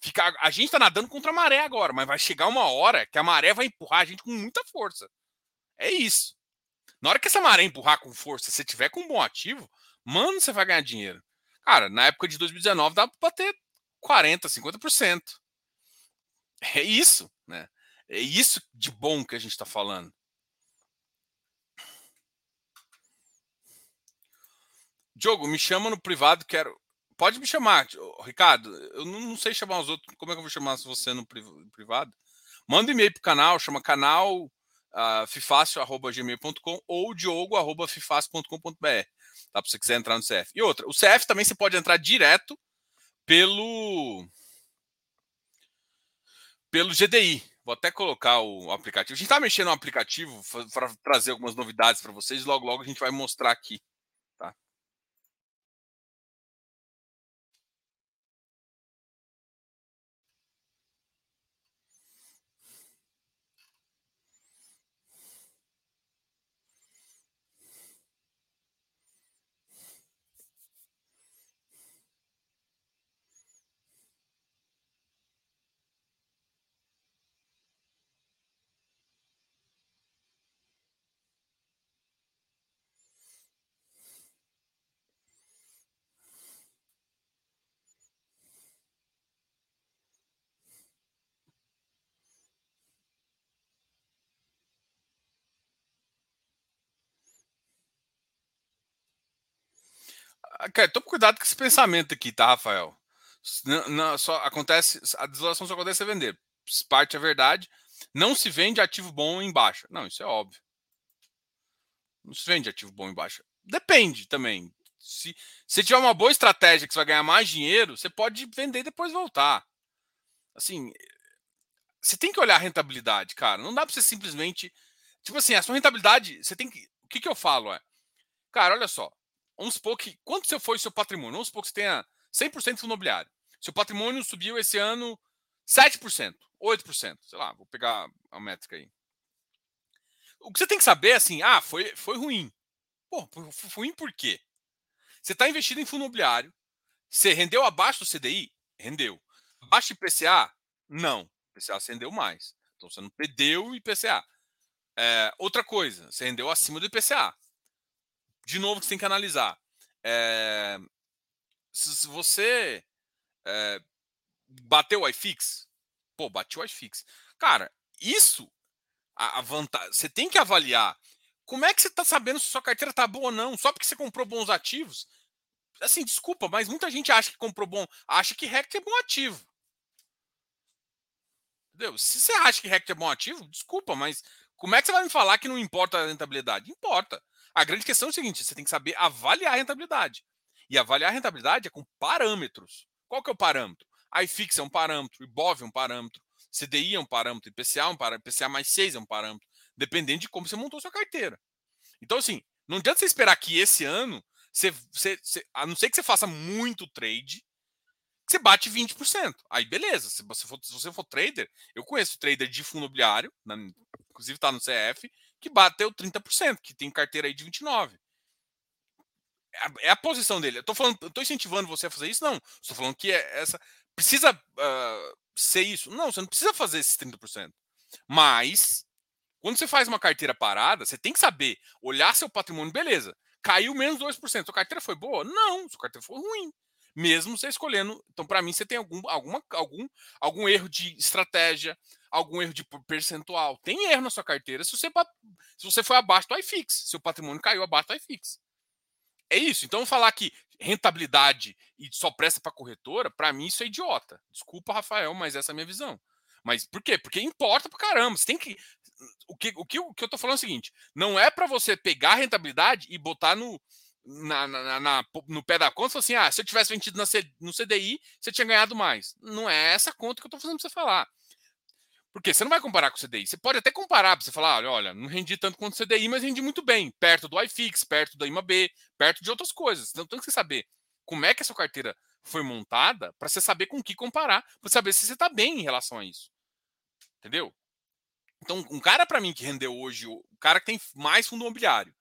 Fica, a gente está nadando contra a maré agora, mas vai chegar uma hora que a maré vai empurrar a gente com muita força. É isso. Na hora que essa maré empurrar com força, se tiver com um bom ativo, mano, você vai ganhar dinheiro. Cara, na época de 2019 dá para bater 40, 50%. É isso, né? É isso de bom que a gente está falando. Diogo, me chama no privado, quero. Pode me chamar, Ricardo. Eu não sei chamar os outros. Como é que eu vou chamar você no privado? Manda um e-mail para o canal, chama canal uh, ah, fifácil.gmail.com ou diogo.fifácil.com.br. Tá? Se você quiser entrar no CF. E outra, o CF também você pode entrar direto pelo pelo GDI. Vou até colocar o aplicativo. A gente está mexendo no aplicativo para trazer algumas novidades para vocês. Logo, logo a gente vai mostrar aqui. Cara, toma cuidado com esse pensamento aqui, tá, Rafael? Não, não, só acontece, a desvalorização só acontece a vender. Parte é verdade. Não se vende ativo bom em baixa. Não, isso é óbvio. Não se vende ativo bom em baixa. Depende também. Se você tiver uma boa estratégia que você vai ganhar mais dinheiro, você pode vender e depois voltar. Assim, você tem que olhar a rentabilidade, cara. Não dá para você simplesmente. Tipo assim, a sua rentabilidade, você tem que. O que, que eu falo é. Cara, olha só vamos supor que. Quanto você foi o seu patrimônio? Vamos supor que você tenha 100% imobiliário. Seu patrimônio subiu esse ano 7%, 8%. Sei lá, vou pegar a métrica aí. O que você tem que saber é assim: ah, foi, foi ruim. Pô, foi ruim por quê? Você está investido em fundo imobiliário. Você rendeu abaixo do CDI? Rendeu. Abaixo de IPCA? Não. IPCA você rendeu mais. Então você não perdeu o IPCA. É, outra coisa, você rendeu acima do IPCA de novo, você tem que analisar. É, se você é, bateu o iFix, pô, bateu o iFix. Cara, isso, a, a vantagem, você tem que avaliar como é que você está sabendo se sua carteira está boa ou não, só porque você comprou bons ativos. Assim, desculpa, mas muita gente acha que comprou bom, acha que RECT é bom ativo. Entendeu? Se você acha que RECT é bom ativo, desculpa, mas como é que você vai me falar que não importa a rentabilidade? Importa. A grande questão é o seguinte: você tem que saber avaliar a rentabilidade. E avaliar a rentabilidade é com parâmetros. Qual que é o parâmetro? IFIX é um parâmetro, IBOV é um parâmetro, CDI é um parâmetro, IPCA é um parâmetro, IPCA mais 6 é um parâmetro, dependendo de como você montou sua carteira. Então, assim, não adianta você esperar que esse ano, você, você, você, a não ser que você faça muito trade, você bate 20%. Aí, beleza. Se você for, se você for trader, eu conheço trader de fundo imobiliário, inclusive está no CF, que bateu 30%, que tem carteira aí de 29%. É, é a posição dele. Eu tô falando, eu tô incentivando você a fazer isso? Não. Estou falando que é essa. Precisa uh, ser isso. Não, você não precisa fazer esses 30%. Mas, quando você faz uma carteira parada, você tem que saber olhar seu patrimônio, beleza. Caiu menos 2%. Sua carteira foi boa? Não, sua carteira foi ruim. Mesmo você escolhendo. Então, para mim, você tem algum, alguma, algum, algum erro de estratégia, algum erro de percentual. Tem erro na sua carteira se você, se você foi abaixo do iFix, seu patrimônio caiu abaixo do iFix. É isso. Então, falar que rentabilidade e só presta para corretora, para mim isso é idiota. Desculpa, Rafael, mas essa é a minha visão. Mas por quê? Porque importa para caramba. Você tem que. O que, o que, o que eu tô falando é o seguinte: não é para você pegar a rentabilidade e botar no, na, na, na, no pé da conta, assim, ah, se eu tivesse vendido na no CDI, você tinha ganhado mais. Não é essa conta que eu estou fazendo para você falar. Porque você não vai comparar com o CDI. Você pode até comparar para você falar, olha, não rendi tanto quanto o CDI, mas rendi muito bem, perto do iFix, perto da IMAB, perto de outras coisas. Então tem que saber como é que a sua carteira foi montada para você saber com o que comparar, para saber se você está bem em relação a isso. Entendeu? Então, um cara para mim que rendeu hoje, o cara que tem mais fundo imobiliário,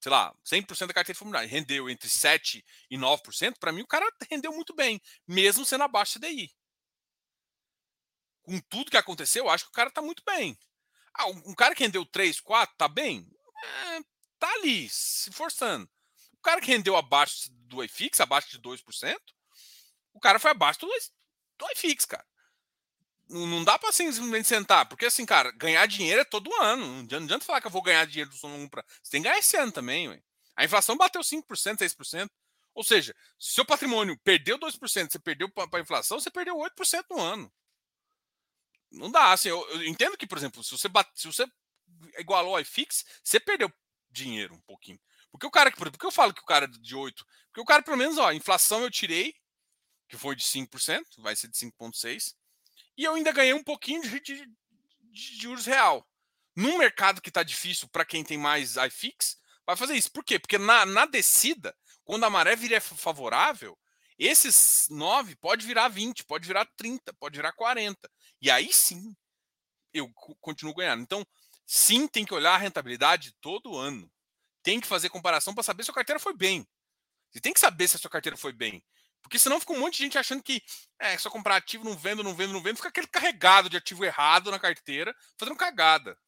sei lá, 100% da carteira imobiliário, rendeu entre 7% e 9%, para mim o cara rendeu muito bem, mesmo sendo abaixo do CDI com tudo que aconteceu, eu acho que o cara tá muito bem. Ah, um, cara que rendeu 3, 4, tá bem? É, tá ali, se forçando. O cara que rendeu abaixo do iFix, abaixo de 2%, o cara foi abaixo do, iFix, cara. Não, não dá pra simplesmente sentar, porque assim, cara, ganhar dinheiro é todo ano. Não adianta, falar que eu vou ganhar dinheiro do Sono pra. Você tem que ganhar esse ano também, ué. A inflação bateu 5%, 6%. Ou seja, se seu patrimônio perdeu 2%, você perdeu para a inflação, você perdeu 8% no ano. Não dá, assim, eu, eu, entendo que, por exemplo, se você, bate, se você igualou o iFix, você perdeu dinheiro um pouquinho. Porque o cara, por que eu falo que o cara é de 8? Porque o cara, pelo menos, ó, inflação eu tirei, que foi de 5%, vai ser de 5,6%, e eu ainda ganhei um pouquinho de, de, de juros real. Num mercado que está difícil para quem tem mais iFix, vai fazer isso. Por quê? Porque na, na descida, quando a maré vier favorável, esses 9 pode virar 20, pode virar 30, pode virar 40. E aí sim, eu continuo ganhando. Então, sim, tem que olhar a rentabilidade todo ano. Tem que fazer comparação para saber se a carteira foi bem. Você tem que saber se a sua carteira foi bem. Porque senão fica um monte de gente achando que é só comprar ativo, não vendo, não vendo, não vendo, fica aquele carregado de ativo errado na carteira, fazendo cagada.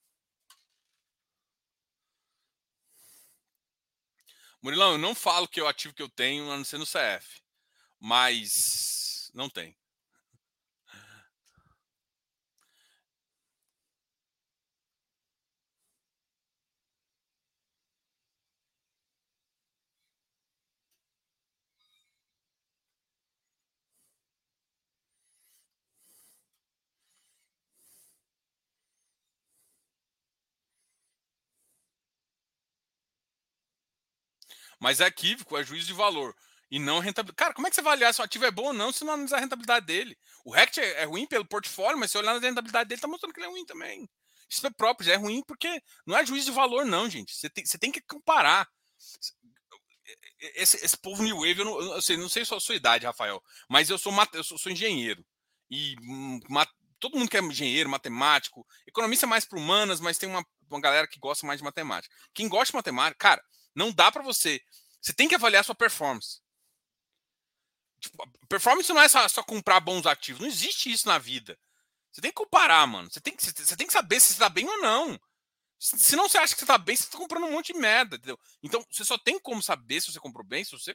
Murilão, eu não falo que é o ativo que eu tenho, a não ser no CF. Mas não tem. Mas é equívoco, é juízo de valor. E não rentabilidade. Cara, como é que você avaliar se o ativo é bom ou não se não analisar a rentabilidade dele? O RECT é, é ruim pelo portfólio, mas se olhar na rentabilidade dele, tá mostrando que ele é ruim também. Isso é próprio, é ruim porque não é juízo de valor, não, gente. Você tem, você tem que comparar. Esse, esse povo New Wave, eu não, eu sei, não sei só a sua idade, Rafael, mas eu sou, eu sou, sou engenheiro. E todo mundo que é engenheiro, matemático, economista é mais para humanas, mas tem uma, uma galera que gosta mais de matemática. Quem gosta de matemática, cara, não dá para você. Você tem que avaliar sua performance. Tipo, performance não é só, só, comprar bons ativos. Não existe isso na vida. Você tem que comparar, mano. Você tem que, você tem que saber se você está bem ou não. Se não você acha que você está bem, você está comprando um monte de merda, entendeu? Então, você só tem como saber se você comprou bem se você,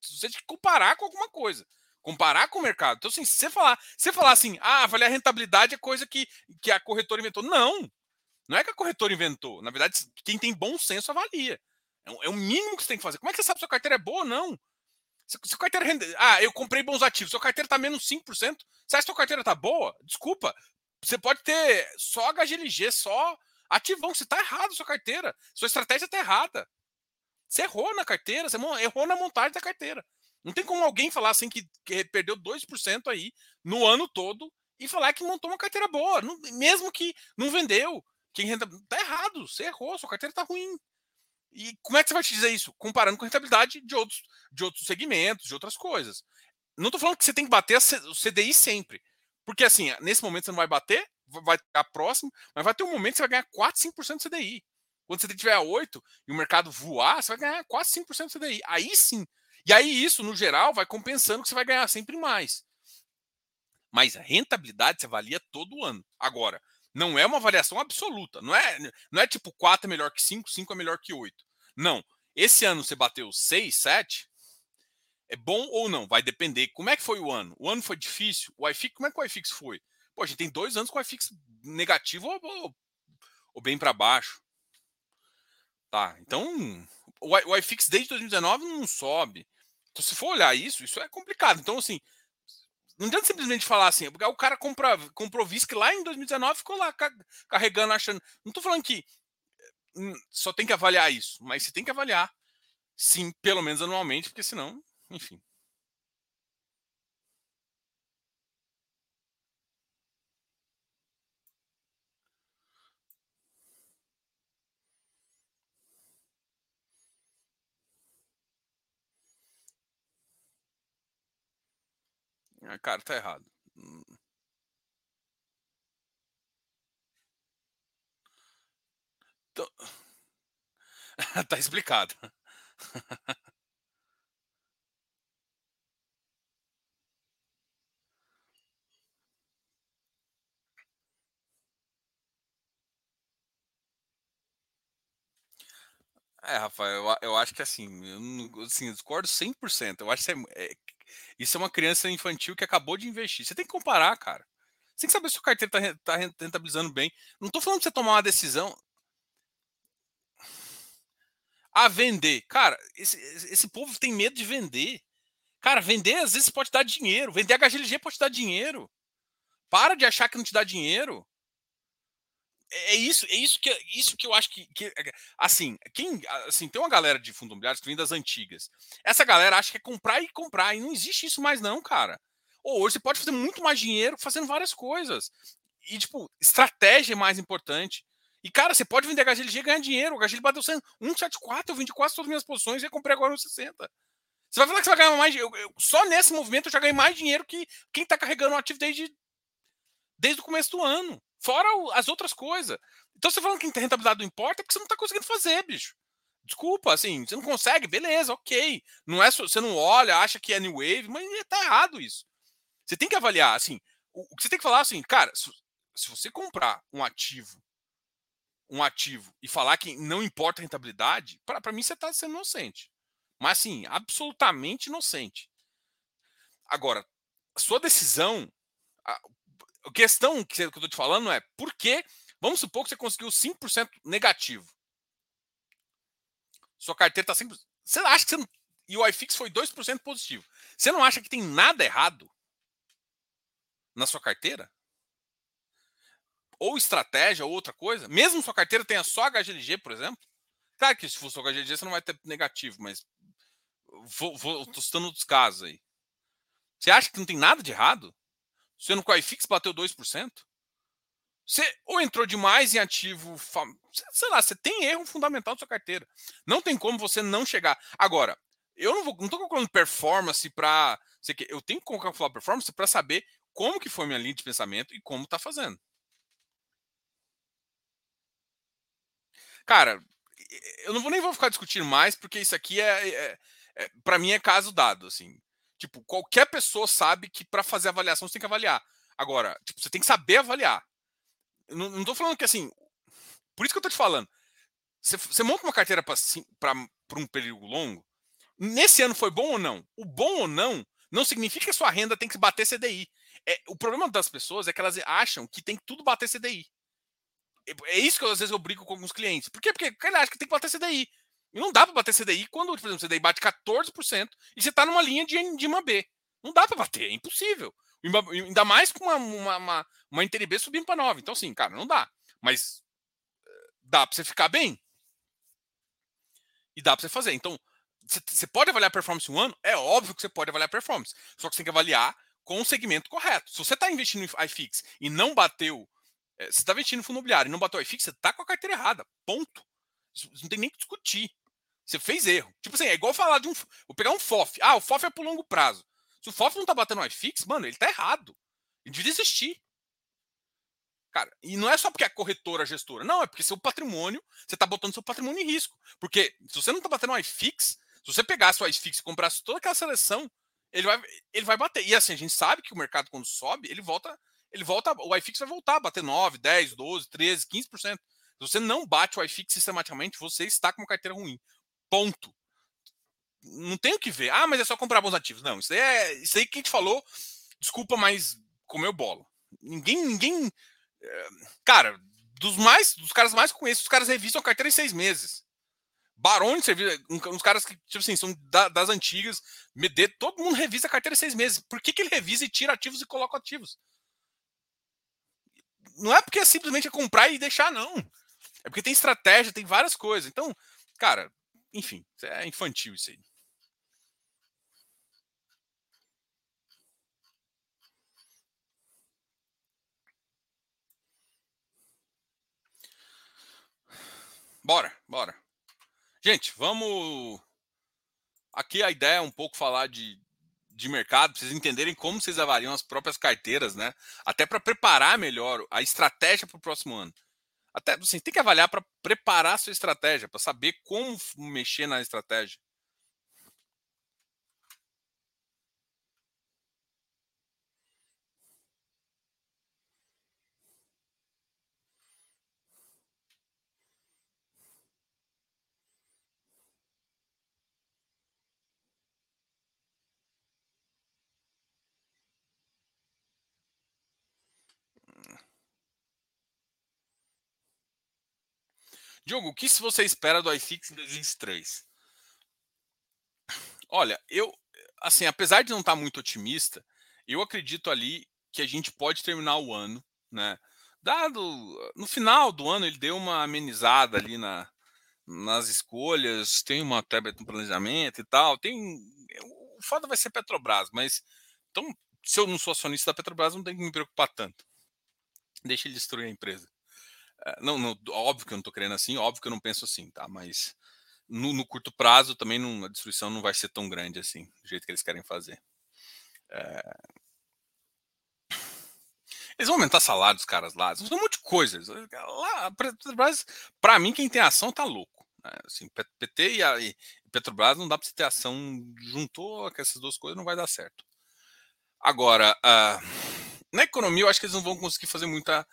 se você tem que comparar com alguma coisa. Comparar com o mercado. Então, assim, se você falar, se você falar assim, ah, avaliar rentabilidade é coisa que, que a corretora inventou. Não. Não é que a corretora inventou. Na verdade, quem tem bom senso avalia. É, é o mínimo que você tem que fazer. Como é que você sabe se a carteira é boa ou não? Se, se a carteira rende... Ah, eu comprei bons ativos. Se a carteira está menos 5%, você acha que sua carteira está boa? Desculpa. Você pode ter só HGLG, só ativão. Você está errado sua carteira. Sua estratégia está errada. Você errou na carteira, você errou na montagem da carteira. Não tem como alguém falar assim que, que perdeu 2% aí no ano todo e falar que montou uma carteira boa, não, mesmo que não vendeu. Quem renda. Tá errado, você errou, sua carteira tá ruim. E como é que você vai te dizer isso? Comparando com a rentabilidade de outros, de outros segmentos, de outras coisas. Não estou falando que você tem que bater o CDI sempre. Porque assim, nesse momento você não vai bater, vai ficar próximo, mas vai ter um momento que você vai ganhar 4, 5% do CDI. Quando você tiver a 8 e o mercado voar, você vai ganhar quase 5% do CDI. Aí sim. E aí isso, no geral, vai compensando que você vai ganhar sempre mais. Mas a rentabilidade você avalia todo ano. Agora, não é uma variação absoluta. Não é, não é tipo 4 é melhor que 5, 5 é melhor que 8. Não. Esse ano você bateu 6, 7. É bom ou não? Vai depender. Como é que foi o ano? O ano foi difícil? O iFix, como é que o iFix foi? Pô, a gente tem dois anos com o iFix negativo ou, ou, ou bem para baixo. Tá, então o, o iFix desde 2019 não sobe. Então, se for olhar isso, isso é complicado. Então, assim, não adianta simplesmente falar assim, porque o cara compra, comprou VISC lá em 2019 ficou lá carregando, achando. Não estou falando que hum, só tem que avaliar isso, mas você tem que avaliar, sim, pelo menos anualmente, porque senão, enfim. Cara, tá errado. Hum. Tá explicado. É, Rafael, eu, eu acho que assim, eu, assim, eu discordo 100%. Eu acho que é, é, isso é uma criança infantil que acabou de investir. Você tem que comparar, cara. Você tem que saber se o carteiro está tá rentabilizando bem. Não estou falando de você tomar uma decisão. A vender. Cara, esse, esse povo tem medo de vender. Cara, vender às vezes pode dar dinheiro. Vender HGLG pode dar dinheiro. Para de achar que não te dá dinheiro. É, é isso, é isso que, isso que eu acho que, que, assim, quem, assim, tem uma galera de fundo imobiliário que vem das antigas. Essa galera acha que é comprar e comprar e não existe isso mais não, cara. Ou hoje você pode fazer muito mais dinheiro fazendo várias coisas. e, tipo, estratégia é mais importante. E, cara, você pode vender HGLG e ganhar dinheiro. O HGLG bateu 174, eu vendi quase todas as minhas posições e comprei agora no 60. Você vai falar que você vai ganhar mais eu, Só nesse movimento eu já ganhei mais dinheiro que quem está carregando o ativo desde, desde o começo do ano. Fora as outras coisas. Então você falando que a rentabilidade não importa é porque você não está conseguindo fazer, bicho. Desculpa, assim, você não consegue, beleza, ok. Não é você não olha, acha que é new wave, mas tá errado isso. Você tem que avaliar, assim, o, o que você tem que falar assim, cara, se, se você comprar um ativo um ativo e falar que não importa a rentabilidade, para mim você está sendo inocente. Mas, assim, absolutamente inocente. Agora, sua decisão, a, questão que eu estou te falando é por que, vamos supor que você conseguiu 5% negativo. Sua carteira está sempre. Você acha que você não, e o iFix foi 2% positivo. Você não acha que tem nada errado na sua carteira? ou estratégia ou outra coisa, mesmo sua carteira tenha só HGLG, por exemplo, claro que se for só HGLG você não vai ter negativo, mas vou, vou tô citando outros casos aí. Você acha que não tem nada de errado? Você no Coifix bateu 2%? Você ou entrou demais em ativo, sei lá, você tem erro fundamental na sua carteira. Não tem como você não chegar. Agora, eu não vou, não performance para, eu tenho que calcular performance para saber como que foi minha linha de pensamento e como está fazendo. Cara, eu não vou nem vou ficar discutindo mais, porque isso aqui é, é, é para mim é caso dado, assim. Tipo, qualquer pessoa sabe que para fazer avaliação você tem que avaliar. Agora, tipo, você tem que saber avaliar. Não, não tô falando que assim, por isso que eu tô te falando. Você, você monta uma carteira para um período longo. Nesse ano foi bom ou não? O bom ou não não significa que a sua renda tem que bater CDI. É, o problema das pessoas é que elas acham que tem que tudo bater CDI. É isso que eu, às vezes eu brigo com alguns clientes. Por quê? Porque ele acha que tem que bater CDI. E não dá para bater CDI quando, por exemplo, o CDI bate 14% e você está numa linha de, de uma B. Não dá para bater, é impossível. Ainda mais com uma, uma, uma, uma IntelliB subindo para 9. Então, assim, cara, não dá. Mas eh, dá para você ficar bem. E dá para você fazer. Então, você pode avaliar performance um ano? É óbvio que você pode avaliar performance. Só que você tem que avaliar com o segmento correto. Se você está investindo em iFix e não bateu é, você está investindo no fundo imobiliário e não bateu IFIX, você está com a carteira errada. Ponto. Isso não tem nem que discutir. Você fez erro. Tipo assim, é igual falar de um. Vou pegar um FOF. Ah, o FOF é para longo prazo. Se o FOF não está batendo o IFIX, mano, ele está errado. Ele devia existir. Cara, e não é só porque é corretora, gestora. Não, é porque seu patrimônio, você está botando seu patrimônio em risco. Porque se você não está batendo o iFix, se você pegasse o iFix e comprasse toda aquela seleção, ele vai, ele vai bater. E assim, a gente sabe que o mercado, quando sobe, ele volta ele volta, o iFix vai voltar a bater 9, 10, 12, 13, 15%. Se você não bate o iFix sistematicamente, você está com uma carteira ruim. Ponto. Não tem o que ver. Ah, mas é só comprar bons ativos. Não, isso aí é. Isso aí que a gente falou, desculpa, mas comeu bola. Ninguém, ninguém. Eh, cara, dos mais. Dos caras mais conhecidos, os caras revisam a carteira em seis meses. Barões, uns caras que, tipo assim, são das antigas. Todo mundo revisa a carteira em seis meses. Por que, que ele revisa e tira ativos e coloca ativos? não é porque é simplesmente comprar e deixar, não. É porque tem estratégia, tem várias coisas. Então, cara, enfim, é infantil isso aí. Bora, bora. Gente, vamos. Aqui a ideia é um pouco falar de, de mercado, para vocês entenderem como vocês avaliam as próprias carteiras, né? Até para preparar melhor a estratégia para o próximo ano. Até assim, tem que avaliar para preparar a sua estratégia, para saber como mexer na estratégia. Diogo, o que você espera do iFix em 2023? Olha, eu, assim, apesar de não estar muito otimista, eu acredito ali que a gente pode terminar o ano, né? Dado no final do ano ele deu uma amenizada ali na, nas escolhas, tem uma tablet no planejamento e tal, tem o foda vai ser Petrobras, mas então se eu não sou acionista da Petrobras não tem que me preocupar tanto. deixa ele destruir a empresa. É, não, não, óbvio que eu não estou querendo assim, óbvio que eu não penso assim, tá? Mas no, no, curto prazo também não, a destruição não vai ser tão grande assim, do jeito que eles querem fazer. É... Eles vão aumentar salário dos caras lá, vão um monte de coisas. Lá, para mim, quem tem ação tá louco. Né? Assim, PT e, a, e Petrobras não dá para você ter ação juntou com essas duas coisas, não vai dar certo. Agora, uh, na economia, eu acho que eles não vão conseguir fazer muita.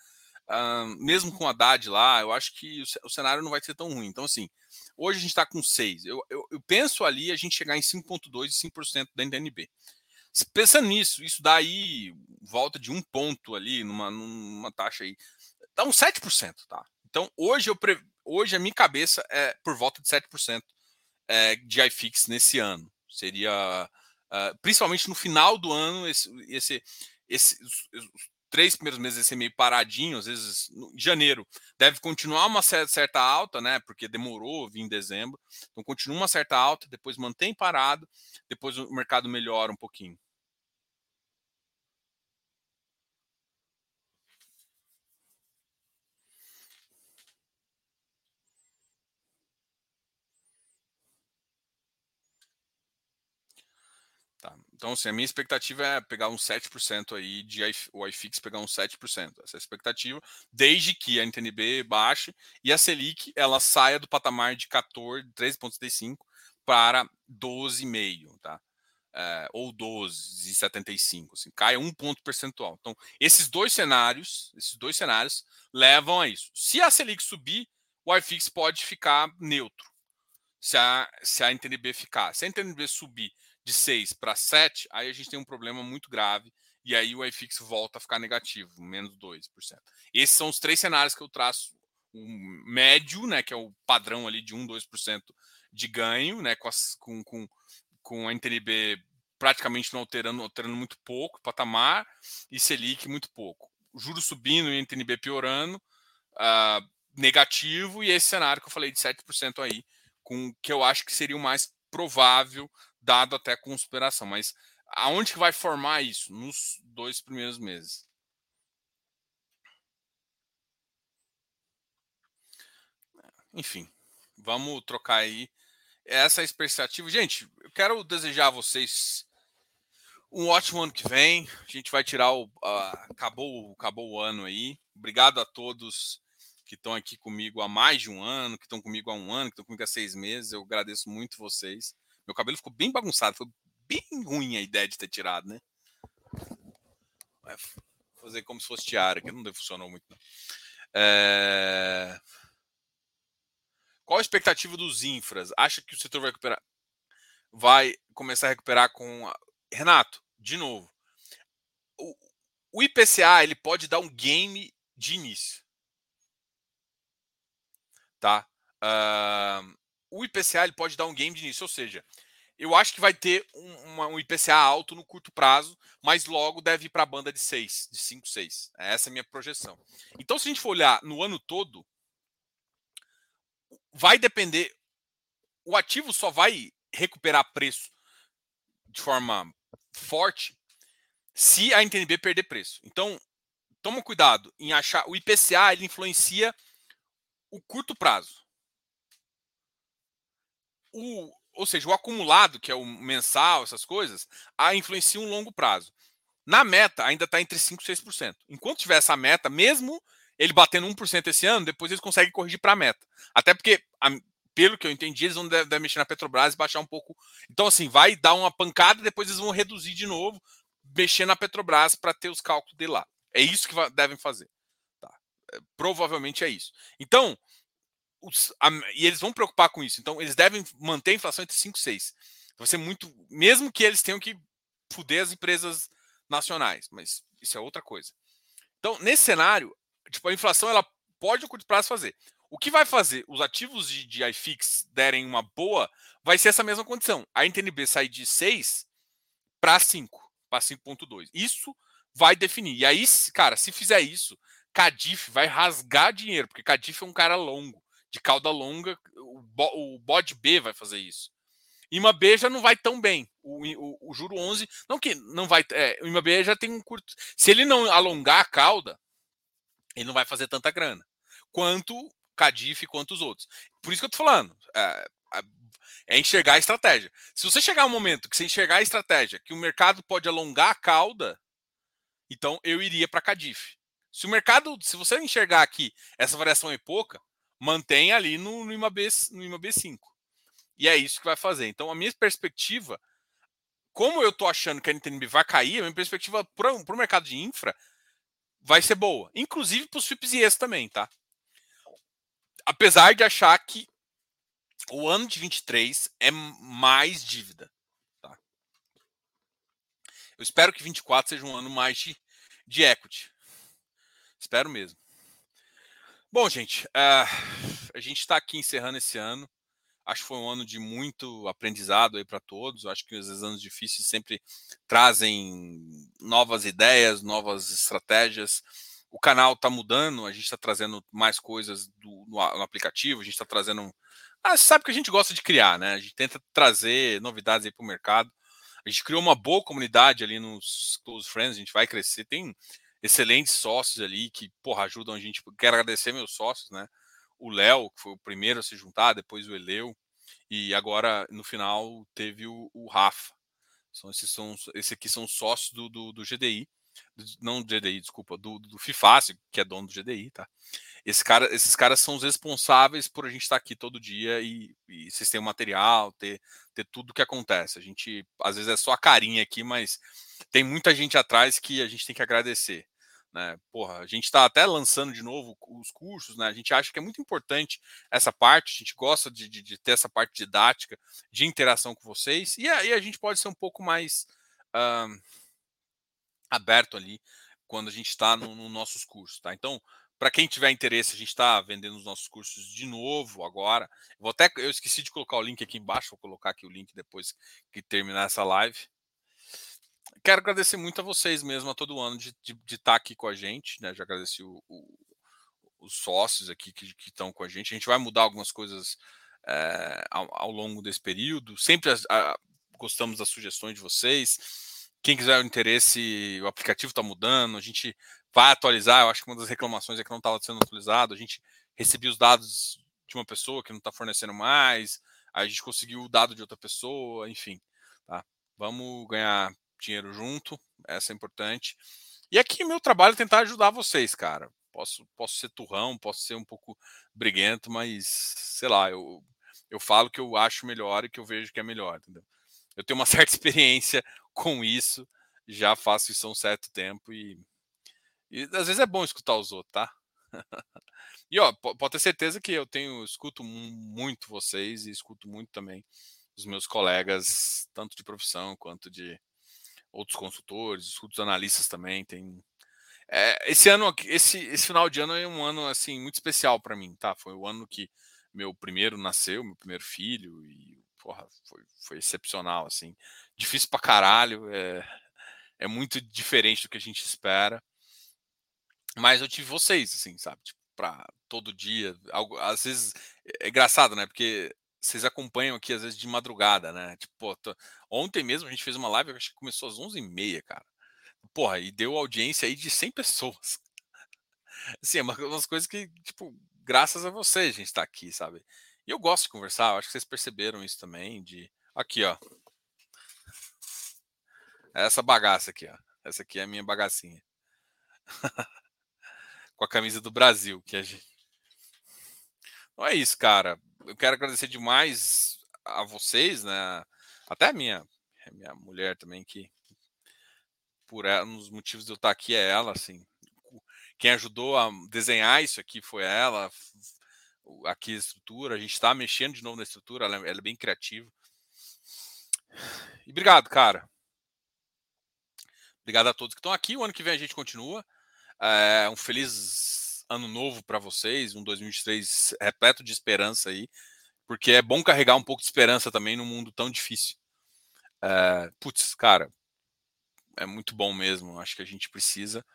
Mesmo com a Haddad lá, eu acho que o, cenário não vai ser tão ruim. Então, assim, hoje a gente está com 6. Eu, eu, eu, penso ali a gente chegar em 5,2% e 5% da NTNB. Pensando nisso, isso dá aí volta de um ponto ali, numa, numa taxa aí. Dá uns 7%, tá? Então, hoje, eu pre... hoje a minha cabeça é por volta de 7% é, de iFix nesse ano. Seria, uh, principalmente no final do ano, esse, esse, esse os, os três primeiros meses esse meio paradinho, às vezes janeiro deve continuar uma certa alta, né? Porque demorou vir em dezembro. Então continua uma certa alta, depois mantém parado, depois o mercado melhora um pouquinho. Tá? Então, assim, a minha expectativa é pegar uns 7% aí de o iFix pegar uns 7%. Essa é a expectativa, desde que a NTNB baixe e a Selic ela saia do patamar de 14, 13,75 para 12,5, tá? É, ou 12,75, assim, cai um ponto percentual. Então, esses dois cenários, esses dois cenários levam a isso. Se a Selic subir, o iFix pode ficar neutro. Se a, se a NTNB ficar, se a NTNB subir de 6 para 7, aí a gente tem um problema muito grave e aí o iFix volta a ficar negativo, menos 2%. Esses são os três cenários que eu traço. O médio, né, que é o padrão ali de 1, 2% de ganho, né, com, as, com, com, com a NTNB praticamente não alterando, alterando muito pouco, patamar, e Selic muito pouco. O juro subindo e NTNB piorando, uh, negativo, e esse cenário que eu falei de 7% aí, com que eu acho que seria o mais provável dado até conspiração. Mas aonde que vai formar isso? Nos dois primeiros meses. Enfim, vamos trocar aí essa expectativa. Gente, eu quero desejar a vocês um ótimo ano que vem. A gente vai tirar o. Uh, acabou, acabou o ano aí. Obrigado a todos que estão aqui comigo há mais de um ano, que estão comigo há um ano, que estão comigo há seis meses. Eu agradeço muito vocês. Meu cabelo ficou bem bagunçado. Foi bem ruim a ideia de ter tirado, né? Vai fazer como se fosse tiara, que não funcionou muito. É... Qual a expectativa dos infras? Acha que o setor vai recuperar? Vai começar a recuperar com. Renato, de novo. O, o IPCA ele pode dar um game de início. Tá? Uh, o IPCA ele pode dar um game de início, ou seja, eu acho que vai ter um, uma, um IPCA alto no curto prazo, mas logo deve ir para a banda de 6, de 5, 6. Essa é a minha projeção. Então, se a gente for olhar no ano todo, vai depender. O ativo só vai recuperar preço de forma forte se a NTNB perder preço. Então, toma cuidado em achar. O IPCA ele influencia o curto prazo o, ou seja, o acumulado, que é o mensal, essas coisas, a influencia um longo prazo. Na meta, ainda está entre 5% e 6%. Enquanto tiver essa meta, mesmo ele batendo 1% esse ano, depois eles conseguem corrigir para a meta. Até porque, a, pelo que eu entendi, eles vão devem mexer na Petrobras e baixar um pouco. Então, assim, vai dar uma pancada, depois eles vão reduzir de novo, mexer na Petrobras para ter os cálculos de lá. É isso que devem fazer. Tá? É, provavelmente é isso. Então, os, a, e eles vão preocupar com isso. Então, eles devem manter a inflação entre 5 e 6. Vai ser muito. Mesmo que eles tenham que fuder as empresas nacionais, mas isso é outra coisa. Então, nesse cenário, tipo, a inflação ela pode no curto prazo fazer. O que vai fazer os ativos de, de iFix derem uma boa vai ser essa mesma condição. A NTNB sair de 6 para 5, para 5,2. Isso vai definir. E aí, cara, se fizer isso, Cadif vai rasgar dinheiro, porque Cadif é um cara longo de cauda longa, o, o bode B vai fazer isso. IMA B já não vai tão bem. O, o, o juro 11, não que não vai. É, o IMA B já tem um curto. Se ele não alongar a cauda, ele não vai fazer tanta grana quanto Cadif quanto os outros. Por isso que eu tô falando. É, é enxergar a estratégia. Se você chegar um momento que você enxergar a estratégia, que o mercado pode alongar a cauda, então eu iria para Cadif. Se o mercado, se você enxergar aqui essa variação é pouca, mantém ali no, no, IMAB, no IMAB5. E é isso que vai fazer. Então a minha perspectiva, como eu tô achando que a NTNB vai cair, a minha perspectiva para o mercado de infra vai ser boa. Inclusive para os FIPS e ES também, tá? Apesar de achar que o ano de 23 é mais dívida. Tá? Eu espero que 24 seja um ano mais de, de equity. Espero mesmo. Bom, gente, uh, a gente está aqui encerrando esse ano. Acho que foi um ano de muito aprendizado aí para todos. Acho que os anos difíceis sempre trazem novas ideias, novas estratégias o canal está mudando, a gente está trazendo mais coisas do, no, no, aplicativo, a gente está trazendo. Ah, sabe que a gente gosta de criar, né? A gente tenta trazer novidades aí para o mercado. A gente criou uma boa comunidade ali nos Close Friends, a gente vai crescer. Tem excelentes sócios ali que, porra, ajudam a gente. Quero agradecer meus sócios, né? O Léo, que foi o primeiro a se juntar, depois o Eleu, e agora no final teve o, o Rafa. São, esses, são, esses aqui são sócios do, do, do GDI não do GDI, desculpa, do, do FIFAC, que é dono do GDI, tá? Esse cara, esses caras são os responsáveis por a gente estar aqui todo dia e, e vocês têm o material, ter, ter tudo que acontece. A gente, às vezes, é só a carinha aqui, mas tem muita gente atrás que a gente tem que agradecer. Né? Porra, a gente está até lançando de novo os cursos, né? A gente acha que é muito importante essa parte, a gente gosta de, de, de ter essa parte didática, de interação com vocês, e aí a gente pode ser um pouco mais. Uh, aberto ali quando a gente está nos no nossos cursos, tá? Então, para quem tiver interesse, a gente está vendendo os nossos cursos de novo agora. Vou até, eu esqueci de colocar o link aqui embaixo, vou colocar aqui o link depois que terminar essa live. Quero agradecer muito a vocês mesmo, a todo ano de estar tá aqui com a gente, né? Já agradeci o, o, os sócios aqui que estão com a gente. A gente vai mudar algumas coisas é, ao, ao, longo desse período. Sempre a, a, gostamos das sugestões de vocês quem quiser o interesse, o aplicativo está mudando, a gente vai atualizar. Eu acho que uma das reclamações é que não estava sendo atualizado. A gente recebia os dados de uma pessoa que não está fornecendo mais, a gente conseguiu o dado de outra pessoa, enfim. Tá? Vamos ganhar dinheiro junto, essa é importante. E aqui meu trabalho é tentar ajudar vocês, cara. Posso, posso ser turrão, posso ser um pouco briguento, mas sei lá, eu, eu falo que eu acho melhor e que eu vejo que é melhor, entendeu? Eu tenho uma certa experiência com isso, já faço isso há um certo tempo e, e às vezes é bom escutar os outros, tá? e ó, pode ter certeza que eu tenho escuto muito vocês e escuto muito também os meus colegas, tanto de profissão quanto de outros consultores, escuto os analistas também. Tem é, esse ano, esse, esse final de ano é um ano assim muito especial para mim, tá? Foi o ano que meu primeiro nasceu, meu primeiro filho e porra, foi, foi excepcional assim difícil pra caralho, é, é muito diferente do que a gente espera. Mas eu tive vocês, assim, sabe? Tipo, pra todo dia. Algo, às vezes é engraçado, né? Porque vocês acompanham aqui, às vezes, de madrugada, né? Tipo, tô... ontem mesmo a gente fez uma live, acho que começou às 11h30, cara. Porra, e deu audiência aí de 100 pessoas. Assim, é uma, umas coisas que, tipo, graças a vocês a gente tá aqui, sabe? E eu gosto de conversar, eu acho que vocês perceberam isso também, de... Aqui, ó. É essa bagaça aqui, ó. Essa aqui é a minha bagacinha. Com a camisa do Brasil, que a gente. Não é isso, cara. Eu quero agradecer demais a vocês, né? Até a minha, a minha mulher também, que por ela, um dos motivos de eu estar aqui é ela, assim. Quem ajudou a desenhar isso aqui foi ela. Aqui a estrutura, a gente está mexendo de novo na estrutura, ela, é, ela é bem criativa. E obrigado, cara. Obrigado a todos que estão aqui. O ano que vem a gente continua. É, um feliz ano novo para vocês, um 2023 repleto de esperança aí, porque é bom carregar um pouco de esperança também num mundo tão difícil. É, putz, cara, é muito bom mesmo. Acho que a gente precisa.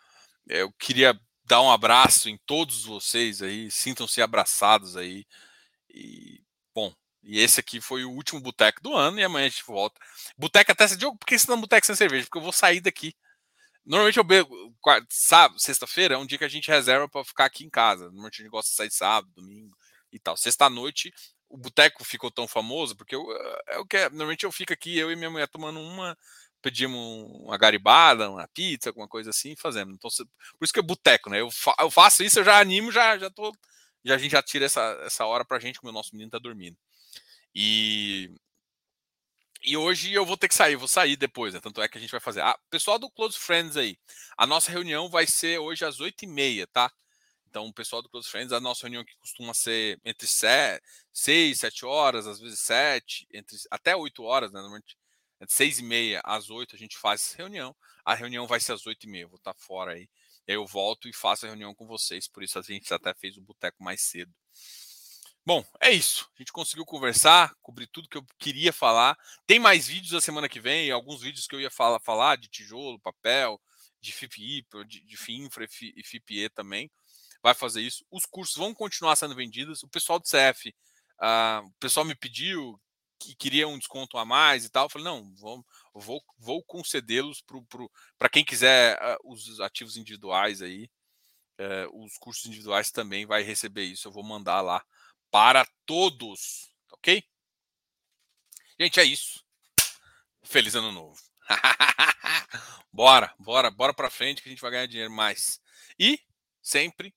Eu queria dar um abraço em todos vocês aí, sintam-se abraçados aí. E, bom, e esse aqui foi o último boteco do ano e amanhã a gente volta. Boteco até esse jogo, por que você não boteco sem cerveja? Porque eu vou sair daqui. Normalmente eu bebo sábado, sexta-feira é um dia que a gente reserva para ficar aqui em casa. Normalmente a gente gosta de sair sábado, domingo e tal. Sexta-noite o boteco ficou tão famoso porque eu, é o que é, normalmente eu fico aqui eu e minha mulher tomando uma pedimos uma garibada, uma pizza, alguma coisa assim, fazendo. Então, por isso que é boteco, né? Eu, fa eu faço isso, eu já animo, já já tô já a gente já tira essa, essa hora pra gente, como o nosso menino tá dormindo. E e hoje eu vou ter que sair, vou sair depois, né? Tanto é que a gente vai fazer. Ah, pessoal do Close Friends aí, a nossa reunião vai ser hoje às 8h30, tá? Então, o pessoal do Close Friends, a nossa reunião que costuma ser entre 6, 7 horas, às vezes 7, entre, até 8 horas, né? Normalmente, entre 6 e meia às 8 a gente faz essa reunião. A reunião vai ser às 8 e meia, vou estar fora aí. Aí eu volto e faço a reunião com vocês, por isso a gente até fez o boteco mais cedo. Bom, é isso. A gente conseguiu conversar, cobrir tudo que eu queria falar. Tem mais vídeos a semana que vem, alguns vídeos que eu ia falar, falar de tijolo, papel, de FIPI, de, de FIINFRA e FIPE também. Vai fazer isso. Os cursos vão continuar sendo vendidos. O pessoal do CF, uh, ah, o pessoal me pediu que queria um desconto a mais e tal. Eu falei, não, vou, vou, vou concedê-los para quem quiser uh, os ativos individuais aí. Uh, os cursos individuais também vai receber isso. Eu vou mandar lá para todos, ok? Gente, é isso. Feliz ano novo. bora, bora, bora para frente que a gente vai ganhar dinheiro mais. E sempre